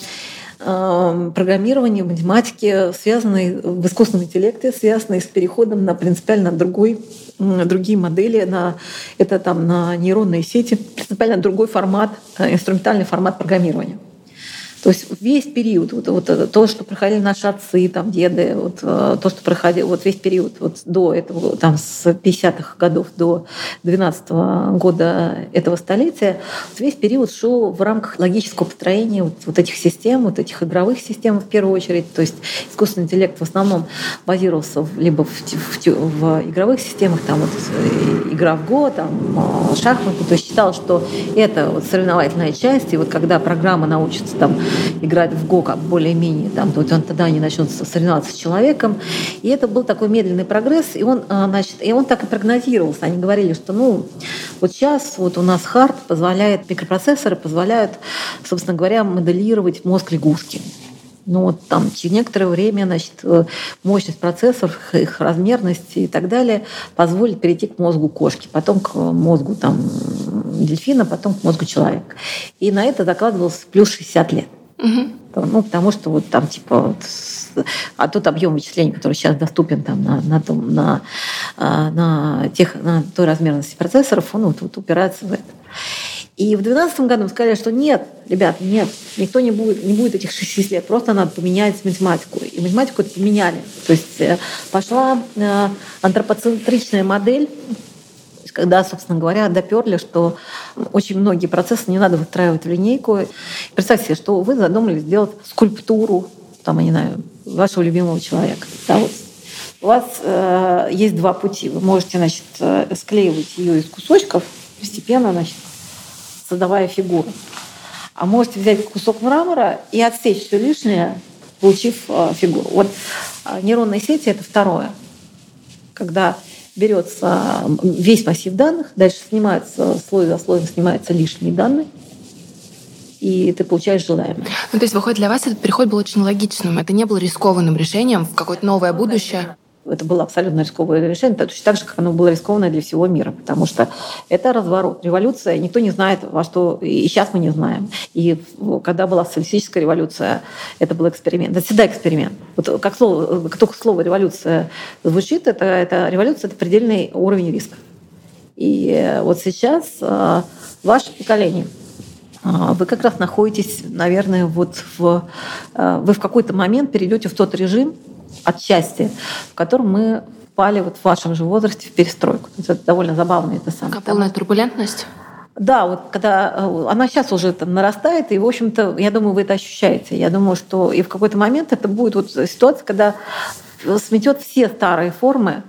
программирования, математики, связанные в искусственном интеллекте, связанные с переходом на принципиально другой, другие модели, на, это там на нейронные сети, принципиально другой формат, э, инструментальный формат программирования. То есть весь период, вот, вот то, что проходили наши отцы, там, деды, вот, э, то, что проходило, вот весь период вот, до этого, там, с 50-х годов до 12 -го года этого столетия, вот весь период шел в рамках логического построения вот, вот этих систем, вот этих игровых систем в первую очередь. То есть искусственный интеллект в основном базировался либо в, в, в игровых системах, там вот э, игра в Го, там э, шахматы, то есть считал, что это вот соревновательная часть, и вот когда программа научится там играть в ГО как более-менее, там, то он тогда они начнут соревноваться с человеком. И это был такой медленный прогресс, и он, а, значит, и он так и прогнозировался. Они говорили, что ну, вот сейчас вот у нас хард позволяет, микропроцессоры позволяют, собственно говоря, моделировать мозг лягушки. Ну вот там через некоторое время значит, э, мощность процессоров, их размерность и так далее позволит перейти к мозгу кошки, потом к мозгу там, дельфина, потом к мозгу человека. И на это закладывался плюс 60 лет. Угу. Ну, потому что вот там типа вот, а тот объем вычислений, который сейчас доступен там на, на, том, на, а, на, тех, на той размерности процессоров, он вот, вот упирается в это. И в 2012 году сказали, что нет, ребят, нет, никто не будет, не будет этих 6 лет, просто надо поменять математику. И математику поменяли. То есть э, пошла э, антропоцентричная модель, когда, собственно говоря, доперли, что очень многие процессы не надо выстраивать в линейку. Представьте себе, что вы задумали сделать скульптуру, там, я не знаю, вашего любимого человека. Да, вот. У вас э, есть два пути. Вы можете, значит, э, склеивать ее из кусочков, постепенно, значит, создавая фигуру. А можете взять кусок мрамора и отсечь все лишнее, получив э, фигуру. Вот э, нейронные сети – это второе. Когда берется весь массив данных, дальше снимается слой за слоем, снимаются лишние данные, и ты получаешь желаемое. Ну, то есть, выходит, для вас этот переход был очень логичным. Это не было рискованным решением в какое-то новое будущее это было абсолютно рисковое решение, точно так же, как оно было рискованное для всего мира, потому что это разворот. Революция, никто не знает, во что... И сейчас мы не знаем. И когда была социалистическая революция, это был эксперимент. Это всегда эксперимент. Вот как, слово, как только слово «революция» звучит, это, это революция – это предельный уровень риска. И вот сейчас э, ваше поколение э, – вы как раз находитесь, наверное, вот в, э, вы в какой-то момент перейдете в тот режим, отчасти, в котором мы впали вот в вашем же возрасте в перестройку. Это довольно забавно это самое. Как полная турбулентность? Да, вот когда э, она сейчас уже там нарастает, и, в общем-то, я думаю, вы это ощущаете. Я думаю, что и в какой-то момент это будет вот ситуация, когда сметет все старые формы,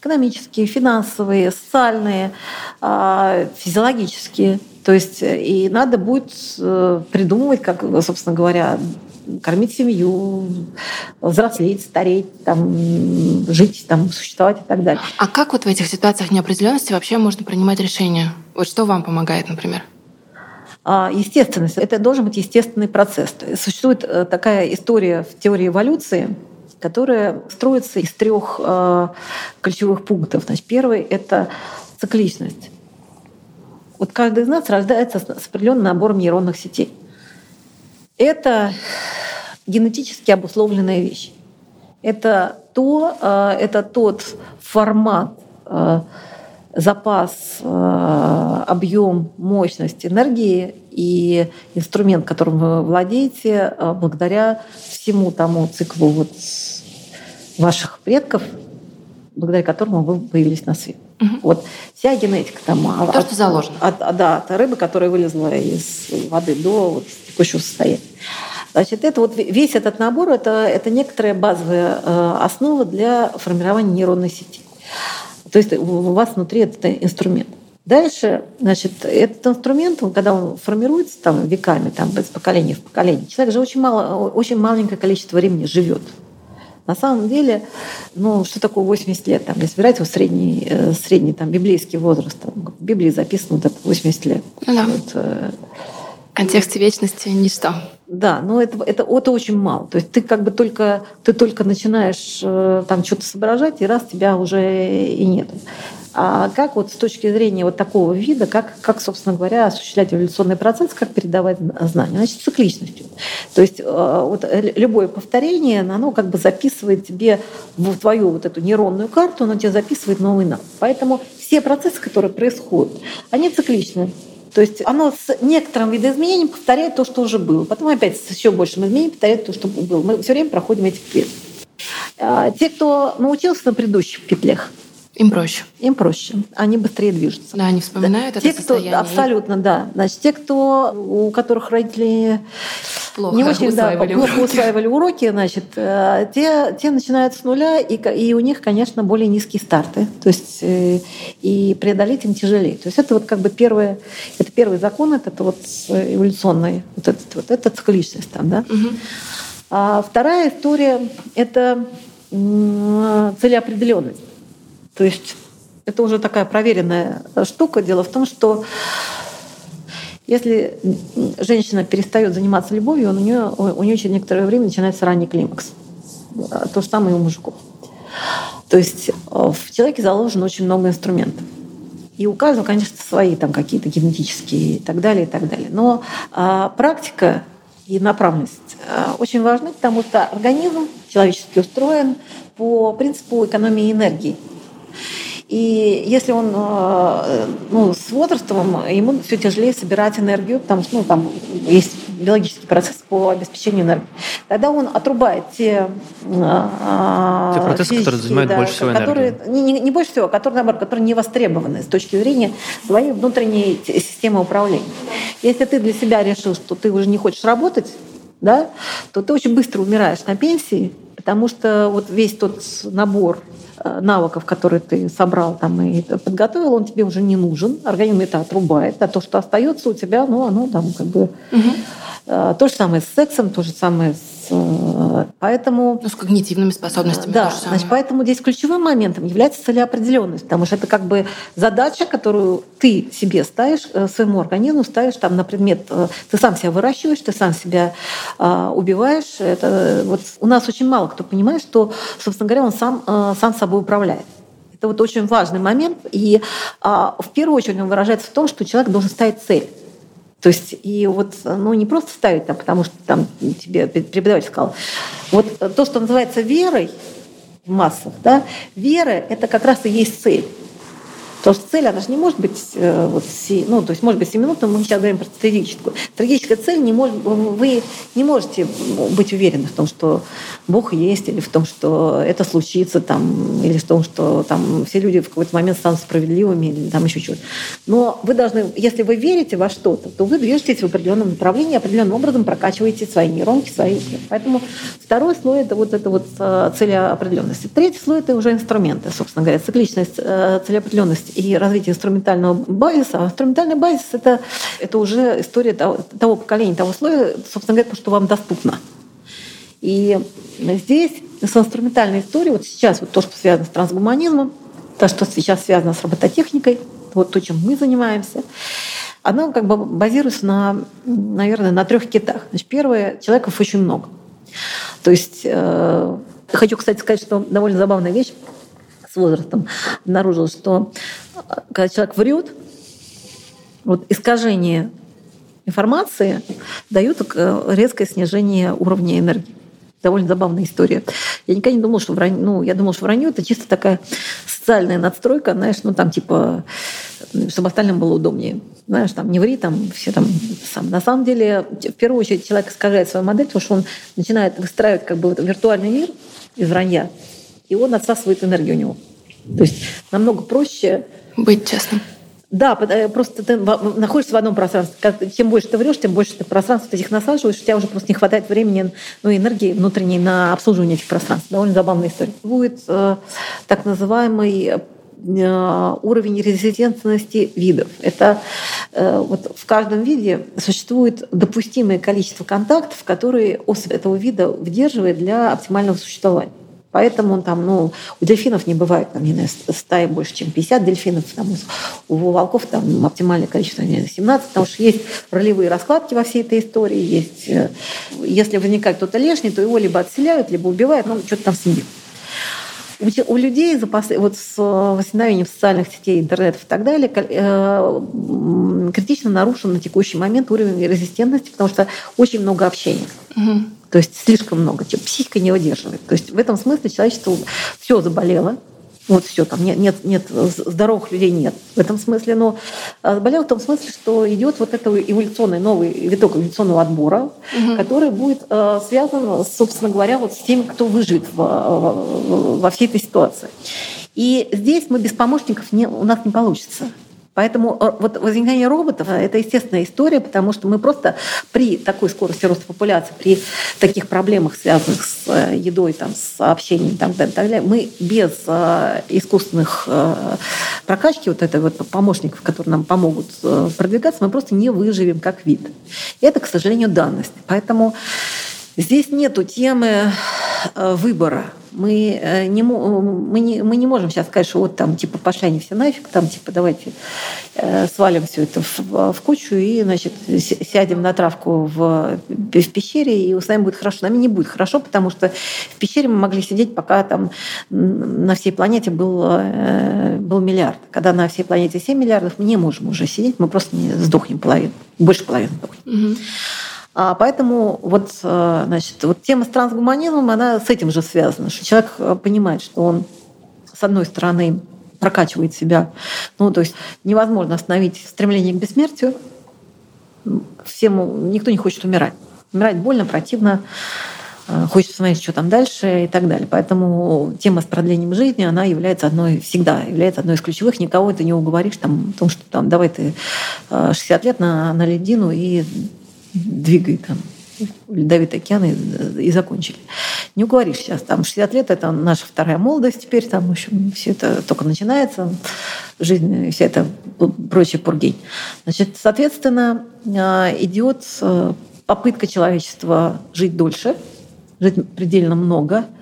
экономические, финансовые, социальные, а, физиологические. То есть э, и надо будет э, придумывать, как, собственно говоря, кормить семью, взрослеть, стареть, там, жить, там, существовать и так далее. А как вот в этих ситуациях неопределенности вообще можно принимать решения? Вот что вам помогает, например? А, естественность. Это должен быть естественный процесс. Существует э, такая история в теории эволюции, которая строится из трех э, ключевых пунктов. Значит, первый — это цикличность. Вот каждый из нас рождается с определенным набором нейронных сетей. Это генетически обусловленная вещь. Это, то, э, это тот формат, э, запас, э, объем, мощность энергии и инструмент, которым вы владеете, благодаря всему тому циклу вот ваших предков, благодаря которому вы появились на свет. Угу. Вот вся генетика там. То, от, что заложено. От, от, да, от рыбы, которая вылезла из воды до вот, текущего состояния. Значит, это вот весь этот набор это, это некоторая базовая э, основа для формирования нейронной сети. То есть у вас внутри это инструмент. Дальше, значит, этот инструмент, когда он формируется там веками, там из поколения в поколение, человек же очень мало, очень маленькое количество времени живет. На самом деле, ну, что такое 80 лет? Там, если брать его средний, э, средний там, библейский возраст, там, в Библии записано вот это 80 лет. Ну да. Вот, э, в контексте вечности ничто. Да, но это, это, это очень мало. То есть ты как бы только, ты только начинаешь э, там что-то соображать, и раз тебя уже и нет. А как вот с точки зрения вот такого вида, как, как собственно говоря, осуществлять эволюционный процесс, как передавать знания? Значит, цикличностью. То есть э, вот любое повторение, оно как бы записывает тебе в твою вот эту нейронную карту, оно тебе записывает новый навык. Поэтому все процессы, которые происходят, они цикличны. То есть оно с некоторым видоизменением повторяет то, что уже было. Потом опять с еще большим изменением повторяет то, что было. Мы все время проходим эти петли. А, те, кто научился на предыдущих петлях, им проще. Им проще. Они быстрее движутся. Да, они вспоминают да. это те, кто, состояние. Абсолютно, да. Значит, те, кто, у которых родители плохо не очень усваивали да, плохо уроки. усваивали уроки, значит, э, те, те начинают с нуля, и, и у них, конечно, более низкие старты. То есть э, и преодолеть им тяжелее. То есть это вот как бы первое, это первый закон, это, это вот эволюционный, вот этот, вот этот цикличность там, да. Угу. А вторая история – это целеопределенность. То есть это уже такая проверенная штука. Дело в том, что если женщина перестает заниматься любовью, у нее, у нее через некоторое время начинается ранний климакс. То же самое и у мужиков. То есть э, в человеке заложено очень много инструментов. И у каждого, конечно, свои там какие-то генетические и так далее, и так далее. Но а, практика и направленность а, очень важны, потому что организм человеческий устроен по принципу экономии энергии. И если он э, ну, с возрастом, ему все тяжелее собирать энергию, потому что ну, там есть биологический процесс по обеспечению энергии. Тогда он отрубает те, э, те процессы, которые занимают да, больше всего которые, энергии. Не, не, не больше всего, а которые, наоборот, которые не востребованы с точки зрения своей внутренней системы управления. Если ты для себя решил, что ты уже не хочешь работать, да, то ты очень быстро умираешь на пенсии, потому что вот весь тот набор Э, навыков, которые ты собрал там и подготовил, он тебе уже не нужен. Организм это отрубает. А то, что остается у тебя, ну, оно там как бы... Угу. То же самое с сексом, то же самое с поэтому... Ну, с когнитивными способностями. Да, значит, поэтому здесь ключевым моментом является целеопределенность, потому что это как бы задача, которую ты себе ставишь, э, своему организму ставишь там на предмет, э, ты сам себя выращиваешь, ты сам себя убиваешь. Это, вот у нас очень мало кто понимает, что, собственно говоря, он сам, сам собой управляет. Это вот очень важный момент. И а, в первую очередь он выражается в том, что человек должен ставить цель. То есть и вот, ну, не просто ставить там, потому что там тебе преподаватель сказал. Вот то, что называется верой в массах, да, вера – это как раз и есть цель. Потому что цель, она же не может быть, э, вот, ну, то есть может быть 7 минут, но мы сейчас говорим про стратегическую. Стратегическая цель, не может, вы не можете быть уверены в том, что Бог есть, или в том, что это случится, там, или в том, что там, все люди в какой-то момент станут справедливыми, или там еще что-то. Но вы должны, если вы верите во что-то, то вы движетесь в определенном направлении, определенным образом прокачиваете свои нейронки, свои. Поэтому второй слой – это вот это вот э, целеопределенность. Третий слой – это уже инструменты, собственно говоря, цикличность, э, целеопределенность и развитие инструментального базиса. А инструментальный базис это, – это уже история того, того поколения, того слоя, собственно говоря, то, что вам доступно. И здесь с инструментальной историей, вот сейчас вот то, что связано с трансгуманизмом, то, что сейчас связано с робототехникой, вот то, чем мы занимаемся, оно как бы базируется на, наверное, на трех китах. Значит, первое, человеков очень много. То есть э, хочу, кстати, сказать, что довольно забавная вещь с возрастом обнаружил, что э, когда человек врет, вот искажение информации дают э, резкое снижение уровня энергии. Довольно забавная история. Я никогда не думала, что вранье, ну, я думала, что вранье это чисто такая социальная надстройка, знаешь, ну там типа, чтобы остальным было удобнее. Знаешь, там не ври, там все там сам. На самом деле, в первую очередь, человек искажает свою модель, потому что он начинает выстраивать как бы виртуальный мир из вранья, и он отсасывает энергию у него. То есть намного проще... Быть честным. Да, э, просто ты находишься в одном пространстве. Чем больше ты врешь, тем больше ты пространств этих насаживаешь, у тебя уже просто не хватает времени, ну, энергии внутренней на обслуживание этих пространств. Довольно забавная история. Будет э, так называемый э, уровень резидентности видов. Это э, вот в каждом виде существует допустимое количество контактов, которые особь этого вида выдерживает для оптимального существования. Поэтому там, ну, у дельфинов не бывает, там, не знаю, стаи больше, чем 50 дельфинов. Там, у волков там оптимальное количество, не знаю, 17, потому что есть ролевые раскладки во всей этой истории. Есть, э, если возникает кто-то лишний, то его либо отселяют, либо убивают, ну, что-то там с ним у людей за после, вот с возникновением социальных сетей, интернетов и так далее э, критично нарушен на текущий момент уровень резистентности, потому что очень много общения. Угу. То есть слишком много, типа, психика не выдерживает. То есть в этом смысле человечество все заболело, Вот все, там нет, нет, нет, здоровых людей нет в этом смысле. Но а, заболел в том смысле, что идет вот это эволюционный новый виток эволюционного отбора, угу. который будет э, связан, собственно говоря, вот с теми, кто выживет в, во всей этой ситуации. И здесь мы без помощников не, у нас не получится. Поэтому э, вот возникновение роботов – это естественная история, потому что мы просто при такой скорости роста популяции, при таких проблемах, связанных с э, едой, там, с общением и так далее, мы без э, искусственных прокачки вот этой вот помощников, которые нам помогут продвигаться, мы просто не выживем как вид. Это, к сожалению, данность. Поэтому здесь нету темы выбора мы э, не, мы, не, мы не можем сейчас сказать, что вот там типа пошли они все нафиг, там типа давайте э, свалим все это в, в кучу и значит сядем на травку в, в пещере и с нами будет хорошо. Нами не будет хорошо, потому что в пещере мы могли сидеть, пока там на всей планете был, э, был миллиард. Когда на всей планете 7 миллиардов, мы не можем уже сидеть, мы просто не сдохнем половину, больше половины сдохнем. Угу. А поэтому вот, э, значит, вот тема с трансгуманизмом, она с этим же связана, что человек э, понимает, что он, с одной стороны, прокачивает себя. Ну, то есть невозможно остановить стремление к бессмертию. Всем, никто не хочет умирать. Умирать больно, противно, э, хочется смотреть, что там дальше и так далее. Поэтому тема с продлением жизни, она является одной, всегда является одной из ключевых. Никого ты не уговоришь там, о том, что там, давай ты 60 лет на, на ледину и двигай там Ледовитый океан и, и закончили. Не уговоришь сейчас. Там 60 лет – это наша вторая молодость теперь. Там, в общем, все это только начинается. Жизнь, вся эта прочая пургень. Значит, соответственно, а, идет э, попытка человечества жить дольше, жить предельно много –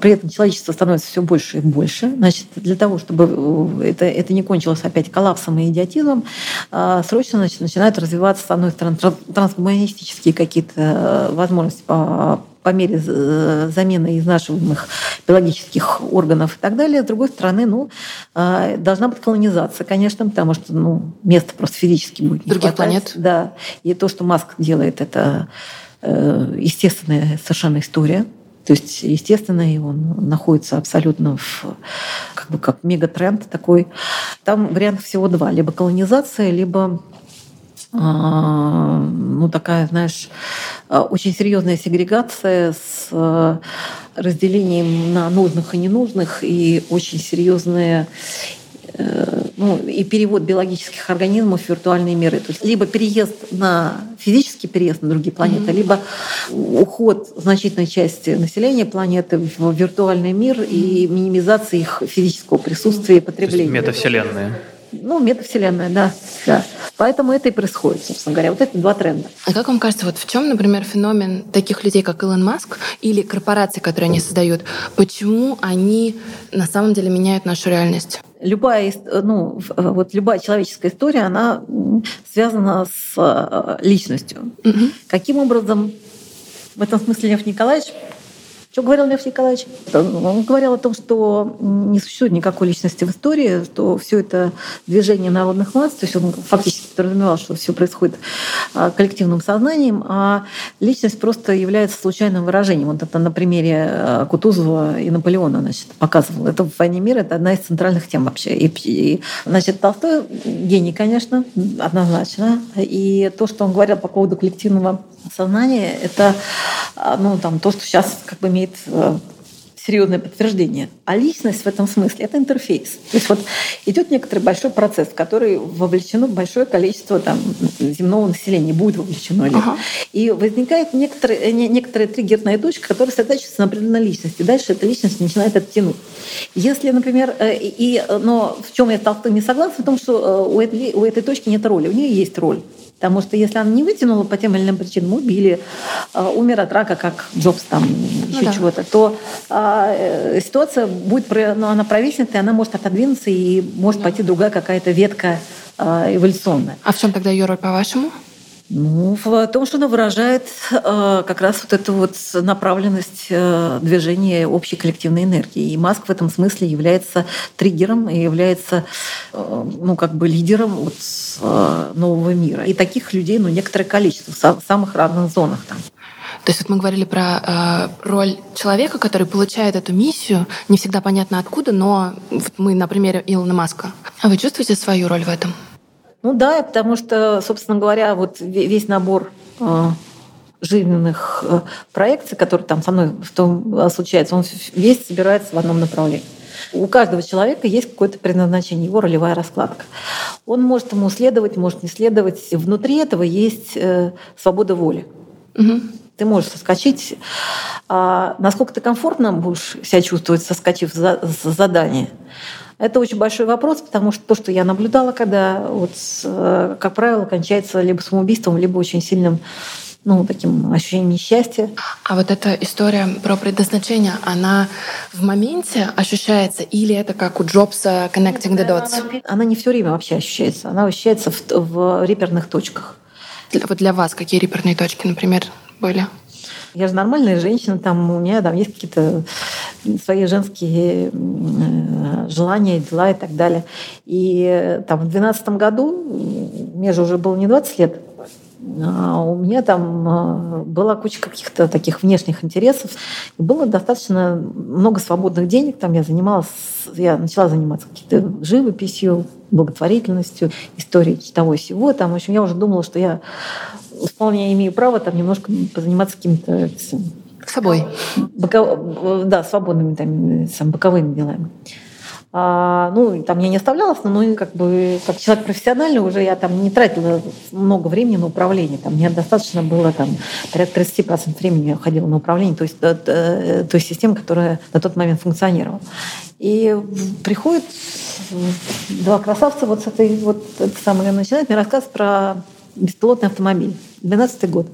при этом человечество становится все больше и больше. Значит, для того, чтобы э, это, это не кончилось опять коллапсом и идиотизмом, а, срочно значит, начинают развиваться, с одной стороны, трансгуманистические какие-то э, возможности по, по мере э, замены изнашиваемых биологических органов и так далее. С другой стороны, ну, должна быть колонизация, конечно, потому что ну, места просто физически будет не Других хватать. планет. Да. И то, что Маск делает, это естественная совершенно история. То есть, естественно, и он находится абсолютно в, как бы как мегатренд такой. Там вариантов всего два. Либо колонизация, либо а, ну, такая, знаешь, очень серьезная сегрегация с разделением на нужных и ненужных, и очень серьезная Э, ну, и перевод биологических организмов в виртуальные миры. То есть либо переезд на физический переезд на другие планеты, mm-hmm. либо уход значительной части населения планеты в виртуальный мир и минимизация их физического присутствия и потребления. То есть метавселенная. Ну, метавселенная, да. да. Поэтому это и происходит, собственно говоря. Вот это два тренда. А как вам кажется, вот в чем, например, феномен таких людей, как Илон Маск, или корпораций, которые они создают, почему они на самом деле меняют нашу реальность? любая, ну, вот любая человеческая история, она связана с э, личностью. Угу. Каким образом в этом смысле Лев Николаевич что говорил Лев Николаевич? Он говорил о том, что не существует никакой личности в истории, что все это движение народных масс, то есть он фактически подразумевал, что все происходит а, коллективным сознанием, а личность просто является случайным выражением. Вот это на примере а, Кутузова и Наполеона значит, показывал. Это в «Войне мира» это одна из центральных тем вообще. И, и, значит, Толстой гений, конечно, однозначно. И то, что он говорил по поводу коллективного сознания, это а, ну, там, то, что сейчас как бы имеет серьезное подтверждение. А личность в этом смысле – это интерфейс. То есть вот идет некоторый большой процесс, в который вовлечено большое количество там, земного населения, будет вовлечено. Ага. И возникает некоторые, некоторая триггерная точка, которая сосредотачивается на определенной личности. Дальше эта личность начинает оттянуть. Если, например, э, и, но в чем я не согласна, в том, что э, у этой, у этой точки нет роли. У нее есть роль. Потому что если она не вытянула по тем или иным причинам, убили, э, умер от рака, как Джобс там, еще ну, да. чего-то, то а, ситуация будет, ну, она провиснет, и она может отодвинуться, и может да. пойти другая какая-то ветка а, эволюционная. А в чем тогда ее роль, по-вашему? Ну, в том, что она выражает э, как раз вот эту вот направленность э, движения общей коллективной энергии. И Маск в этом смысле является триггером и является, э, ну, как бы лидером вот, э, нового мира. И таких людей, ну, некоторое количество в самых разных зонах там. То есть вот мы говорили про э, роль человека, который получает эту миссию, не всегда понятно откуда, но вот мы на примере Илона Маска. А вы чувствуете свою роль в этом? Ну да, потому что, собственно говоря, вот весь набор э, жизненных э, проекций, которые там со мной в том э, случается, он весь собирается в одном направлении. У каждого человека есть какое-то предназначение, его ролевая раскладка. Он может ему следовать, может не следовать. Внутри этого есть свобода воли. Угу. Ты можешь соскочить. А насколько ты комфортно будешь себя чувствовать, соскочив за, за задание? Это очень большой вопрос, потому что то, что я наблюдала, когда, вот, э, как правило, кончается либо самоубийством, либо очень сильным ну, таким ощущением несчастья. А вот эта история про предназначение, она в моменте ощущается или это как у Джобса Connecting the Dots? Она, не все время вообще ощущается. Она ощущается в, в реперных точках. Вот для вас какие реперные точки, например, были? Я же нормальная женщина, там у меня там есть какие-то свои женские желания, дела и так далее. И там в 2012 году, мне же уже было не 20 лет, у меня там а, была куча каких-то таких внешних интересов. И было достаточно много свободных денег. Там я занималась, я начала заниматься какой-то живописью, благотворительностью, историей того всего. Там, в общем, я уже думала, что я вполне имею право там немножко позаниматься какими-то собой. Боков... Да, свободными там, боковыми делами. А, ну, там я не оставляла основной, как бы, как человек профессиональный уже я там не тратила много времени на управление. Там мне достаточно было там порядка 30% времени уходило на управление, то есть э, э, той системы, которая на тот момент функционировала. И приходят два красавца вот с этой вот это самое, начинают мне рассказ про беспилотный автомобиль. 12 год.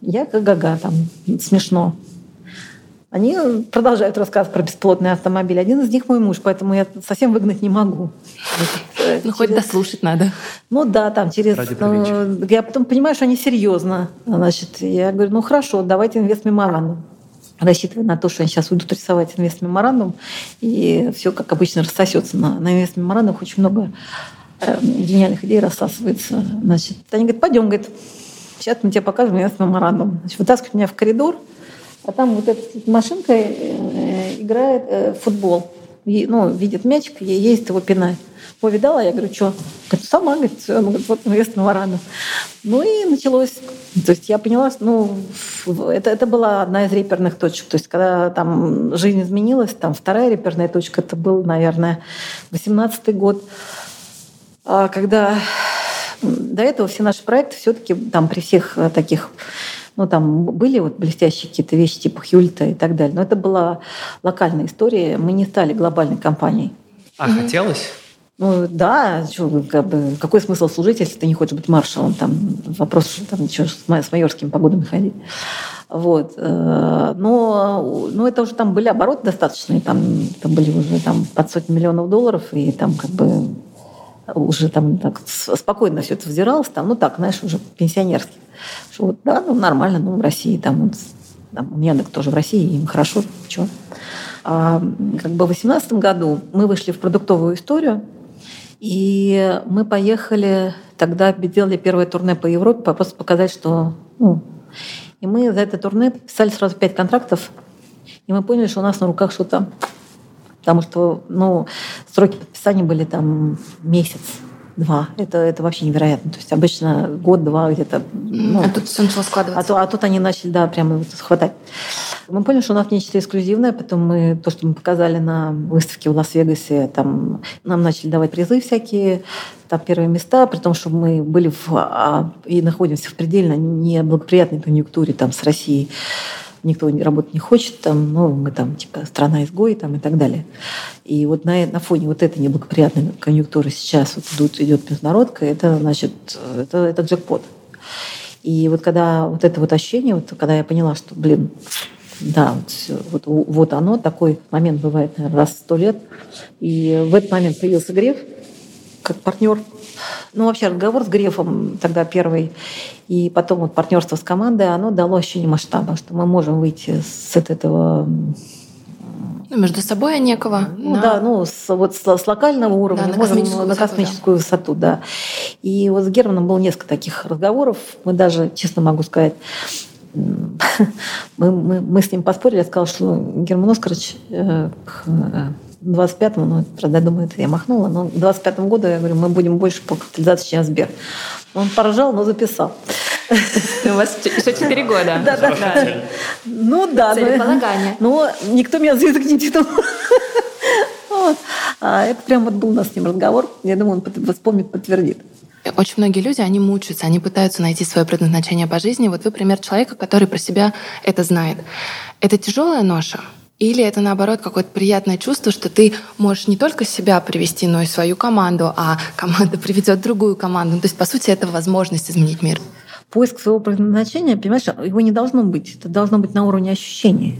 Я как гага, там смешно. Они продолжают рассказ про бесплотный автомобиль. Один из них мой муж, поэтому я совсем выгнать не могу. Ну, хоть дослушать надо. Ну да, там через... Ну, я потом понимаю, что они серьезно. Значит, я говорю, ну хорошо, давайте инвест-меморандум. Рассчитывая на то, что они сейчас уйдут рисовать инвест-меморандум, и все, как обычно, рассосется на, на инвест-меморандумах. Очень много э, гениальных идей рассасывается. Значит, они говорят, пойдем, говорит, сейчас мы тебе покажем инвест-меморандум. Значит, вытаскивают меня в коридор, а там вот эта машинка э, играет э, в футбол. И, ну, видит мячик, ей есть его пинать. Повидала, я говорю, что? Говорит, сама, говорит, все. Она говорит, вот инвест Новорана. Ну и началось. То есть я поняла, что ну, это, это была одна из реперных точек. То есть когда там жизнь изменилась, там вторая реперная точка, это был, наверное, 18 год, а когда до этого все наши проекты все-таки там при всех таких ну, там были вот блестящие какие-то вещи типа Хьюльта и так далее. Но это была локальная история. Мы не стали глобальной компанией. А mm хотелось? Ну да, что, как бы, какой смысл служить, если ты не хочешь быть маршалом? Там вопрос, что там что, с, майорскими погодами ходить. Вот. Э, но, но это уже там были обороты достаточные, там, там были уже там под сотни миллионов долларов, и там как бы уже там так спокойно все это вздиралось, там, ну так, знаешь, уже пенсионерский. Что вот, да, ну нормально, ну в России там, вот, там у меня тоже в России, им хорошо, что. А, как бы в 2018 году мы вышли в продуктовую историю, и мы поехали, тогда сделали первое турне по Европе, просто показать, что... Ну, и мы за это турне писали сразу пять контрактов, и мы поняли, что у нас на руках что-то Потому что ну, сроки подписания были там месяц, два. Это, это вообще невероятно. То есть обычно год-два где-то. Ну, а тут все начало складываться. А, а тут они начали, да, прямо вот хватать. Мы поняли, что у нас нечто эксклюзивное, потом мы то, что мы показали на выставке в Лас-Вегасе, там нам начали давать призы всякие, там первые места, при том, что мы были в, а, и находимся в предельно неблагоприятной конъюнктуре там с Россией никто работать не хочет, там, ну, мы там типа страна-изгой там, и так далее. И вот на, на фоне вот этой неблагоприятной конъюнктуры сейчас вот идут, идет международка, это значит, это, это джекпот. И вот когда вот это вот ощущение, вот когда я поняла, что, блин, да, вот, вот, вот оно, такой момент бывает, наверное, раз в сто лет. И в этот момент появился Греф как партнер ну, вообще разговор с Грефом тогда первый, и потом вот партнерство с командой, оно дало ощущение масштаба, что мы можем выйти с этого ну, между собой некого. Ну на... да, ну с, вот с, с локального уровня да, на можем космическую, на космическую высоту, да. И вот с Германом было несколько таких разговоров. Мы даже, честно могу сказать, мы, мы, мы с ним поспорили, я сказала, что Герман Оскарович э, к 25-му, ну, правда, я думаю, это я махнула, но к 25-му году, я говорю, мы будем больше по капитализации, чем Сбер. Он поражал, но записал. У вас еще 4 года. Да, да. Ну да. Целеполагание. Но никто меня за язык не тянул. А это прям вот был у нас с ним разговор. Я думаю, он вспомнит, подтвердит. Очень многие люди, они мучаются, они пытаются найти свое предназначение по жизни. Вот вы пример человека, который про себя это знает. Это тяжелая ноша? Или это наоборот какое-то приятное чувство, что ты можешь не только себя привести, но и свою команду, а команда приведет другую команду. То есть, по сути, это возможность изменить мир. Поиск своего предназначения, понимаешь, его не должно быть. Это должно быть на уровне ощущений.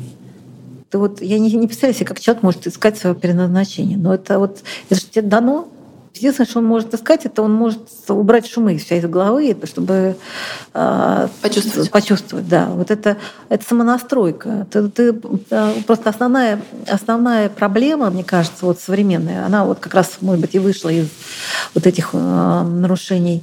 Ты вот, я не, не представляю себе, как человек может искать свое предназначение. Но это вот это же тебе дано, Единственное, что он может искать, это он может убрать шумы вся из головы, чтобы э, почувствовать. почувствовать. Да, вот это, это самонастройка. Ты, ты, просто основная, основная проблема, мне кажется, вот современная, она вот как раз, может быть, и вышла из вот этих э, нарушений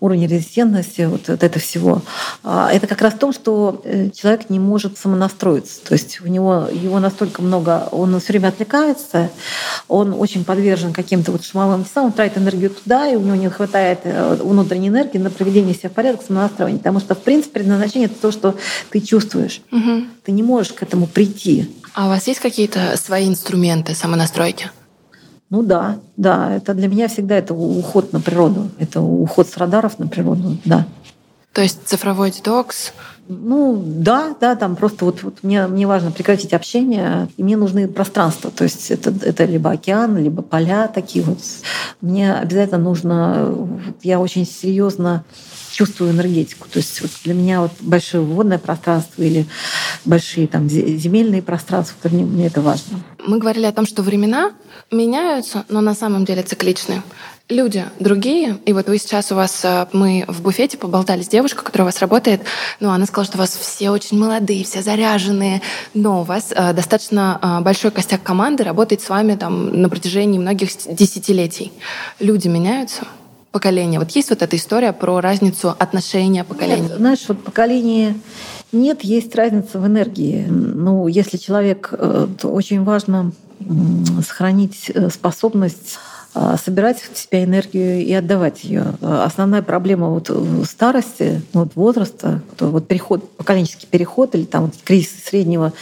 уровня резистентности, вот, вот это всего. Э, это как раз в том, что э, человек не может самонастроиться. То есть у него его настолько много, он все время отвлекается, он очень подвержен каким-то вот шумовым часам, он тратит энергию туда, и у него не хватает э, внутренней энергии на проведение себя в порядок, самонастроение. Потому что, в принципе, предназначение — это то, что ты чувствуешь. Угу. Ты не можешь к этому прийти. А у вас есть какие-то свои инструменты самонастройки? Ну да, да, это для меня всегда это уход на природу, это уход с радаров на природу, да. То есть цифровой детокс, ну, да, да, там просто вот, вот мне, мне важно прекратить общение, и мне нужны пространства. То есть это, это либо океан, либо поля такие вот. Мне обязательно нужно... Я очень серьезно чувствую энергетику. То есть вот для меня вот большое водное пространство или большие там земельные пространства, мне, мне это важно. Мы говорили о том, что времена меняются, но на самом деле цикличны люди другие. И вот вы сейчас у вас, э, мы в буфете поболтали с девушкой, которая у вас работает, ну, она сказала, что у вас все очень молодые, все заряженные, но у вас э, достаточно э, большой костяк команды работает с вами там на протяжении многих десятилетий. Люди меняются? поколения. Вот есть вот эта история про разницу отношения поколений? Нет, знаешь, вот поколение нет, есть разница в энергии. Ну, если человек, то очень важно сохранить способность а, собирать в себя энергию и отдавать ее. А, основная проблема вот старости, вот возраста, вот переход, поколенческий переход или там вот кризис среднего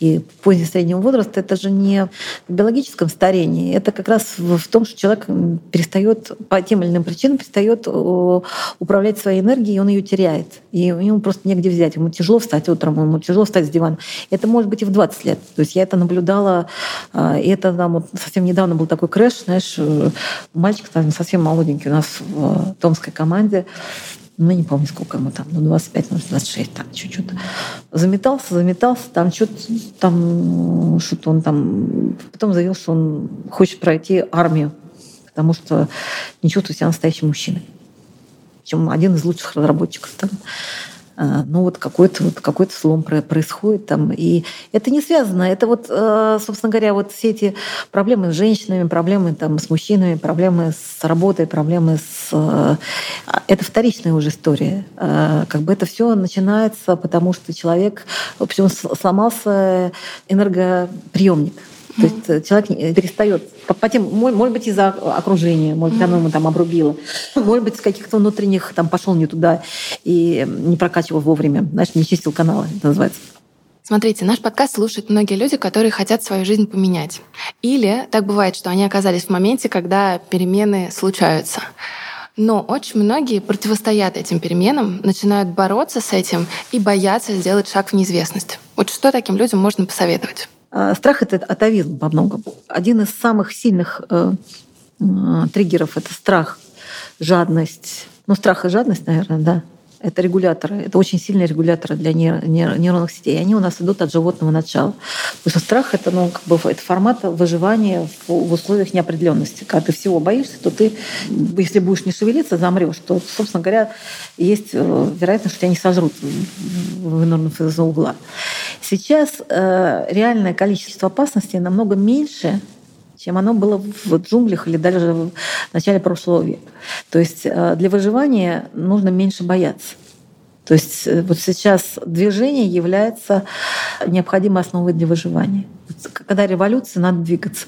и позднего среднего возраста, это же не в биологическом старении, это как раз в том, что человек перестает по тем или иным причинам перестает управлять своей энергией, и он ее теряет. И ему просто негде взять. Ему тяжело встать утром, ему тяжело встать с дивана. Это может быть и в 20 лет. То есть я это наблюдала, а, и это там вот совсем недавно был такой крэш, знаешь, мальчик там совсем молоденький у нас в э, томской команде, ну, не помню, сколько ему там, ну, 25, может, 26, там, чуть-чуть. Заметался, заметался, там что-то, там, что-то он там... Потом заявил, что он хочет пройти армию, потому что не чувствует себя настоящим мужчиной. Причем один из лучших разработчиков там. А, ну вот какой-то вот какой слом происходит там. И это не связано. Это вот, э, собственно говоря, вот все эти проблемы с женщинами, проблемы там с мужчинами, проблемы с работой, проблемы с... Э, это вторичная уже история. Э, как бы это все начинается, потому что человек, в общем, сломался энергоприемник. То есть э, человек перестает по, тем, может быть, из-за окружения, может быть, оно ему там обрубило, может быть, с каких-то внутренних там пошел не туда и не прокачивал вовремя, знаешь, не чистил каналы, это называется. Смотрите, наш подкаст слушают многие люди, которые хотят свою жизнь поменять. Или так бывает, что они оказались в моменте, когда перемены случаются. Но очень многие противостоят этим переменам, начинают бороться с этим и боятся сделать шаг в неизвестность. Вот что таким людям можно посоветовать? А, страх — это атовизм во многом. Один из самых сильных э, триггеров — это страх, жадность. Ну, страх и жадность, наверное, да. Это регуляторы, это очень сильные регуляторы для нейронных сетей. Они у нас идут от животного начала. Потому что страх это, ну, как бы, это формат выживания в, в условиях неопределенности. Когда ты всего боишься, то ты, если будешь не шевелиться, замрешь, то, собственно говоря, есть э, вероятность, что тебя не сожрут, вынырнув из угла. Сейчас э, реальное количество опасностей намного меньше, чем оно было в джунглях или даже в начале прошлого века. То есть э, для выживания нужно меньше бояться. То есть э, вот сейчас движение является необходимой основой для выживания. Когда революция, надо двигаться.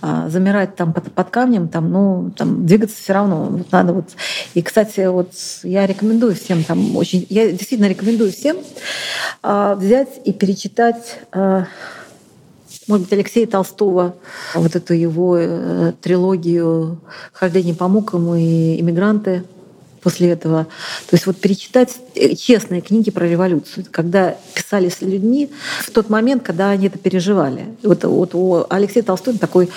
А замирать там под, под камнем, там, ну, там двигаться все равно. Вот надо вот. И, кстати, вот я рекомендую всем там очень, я действительно рекомендую всем а, взять и перечитать а, может быть, Алексея Толстого, вот эту его э, трилогию «Хождение по мукам» и «Иммигранты», после этого. То есть вот перечитать э, честные книги про революцию, когда писали с людьми в тот момент, когда они это переживали. Вот, вот у Алексея Толстой такой,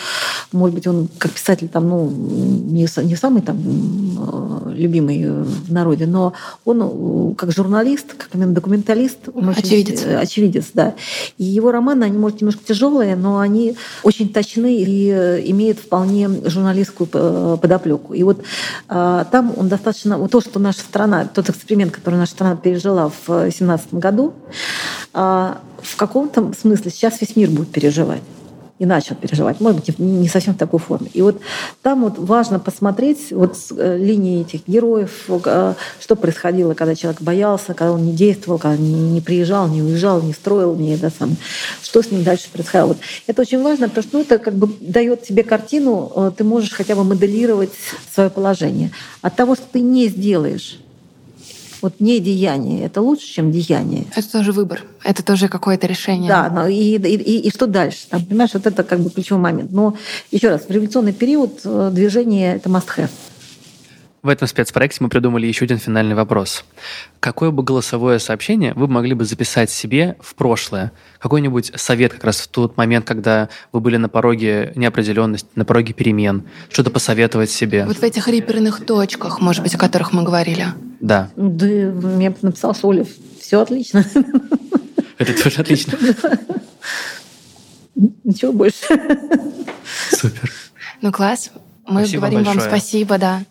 может быть, он как писатель там, ну, не, не самый там э, любимый в народе, но он э, как журналист, как именно документалист, он очевидец. Очень, очевидец, да. И его романы, они, может, немножко тяжелые, но они очень точны и имеют вполне журналистскую подоплеку. И вот там он достаточно вот то, что наша страна, тот эксперимент, который наша страна пережила в 2017 году, а, в каком-то смысле сейчас весь мир будет переживать и начал переживать. Может быть, не совсем в такой форме. И вот там вот важно посмотреть вот э, линии этих героев, э, что происходило, когда человек боялся, когда он не действовал, когда не приезжал, не уезжал, не строил, не да, сам, что с ним дальше происходило. Вот. Это очень важно, потому что ну, это как бы дает тебе картину, э, ты можешь хотя бы моделировать свое положение. От того, что ты не сделаешь, вот не деяние, это лучше, чем деяние. Это тоже выбор, это тоже какое-то решение. Да, но и, и, и, и что дальше? Там, понимаешь, вот это как бы ключевой момент. Но еще раз, в революционный период э, движение это must have. В этом спецпроекте мы придумали еще один финальный вопрос. Какое бы голосовое сообщение вы могли бы записать себе в прошлое? Какой-нибудь совет как раз в тот момент, когда вы были на пороге неопределенности, на пороге перемен? Что-то посоветовать себе? Вот в этих реперных точках, может быть, о которых мы говорили. Да. Да, я написал Соля, все отлично. Это тоже отлично. Ничего больше. Супер. Ну класс. Мы спасибо говорим большое. вам спасибо, да.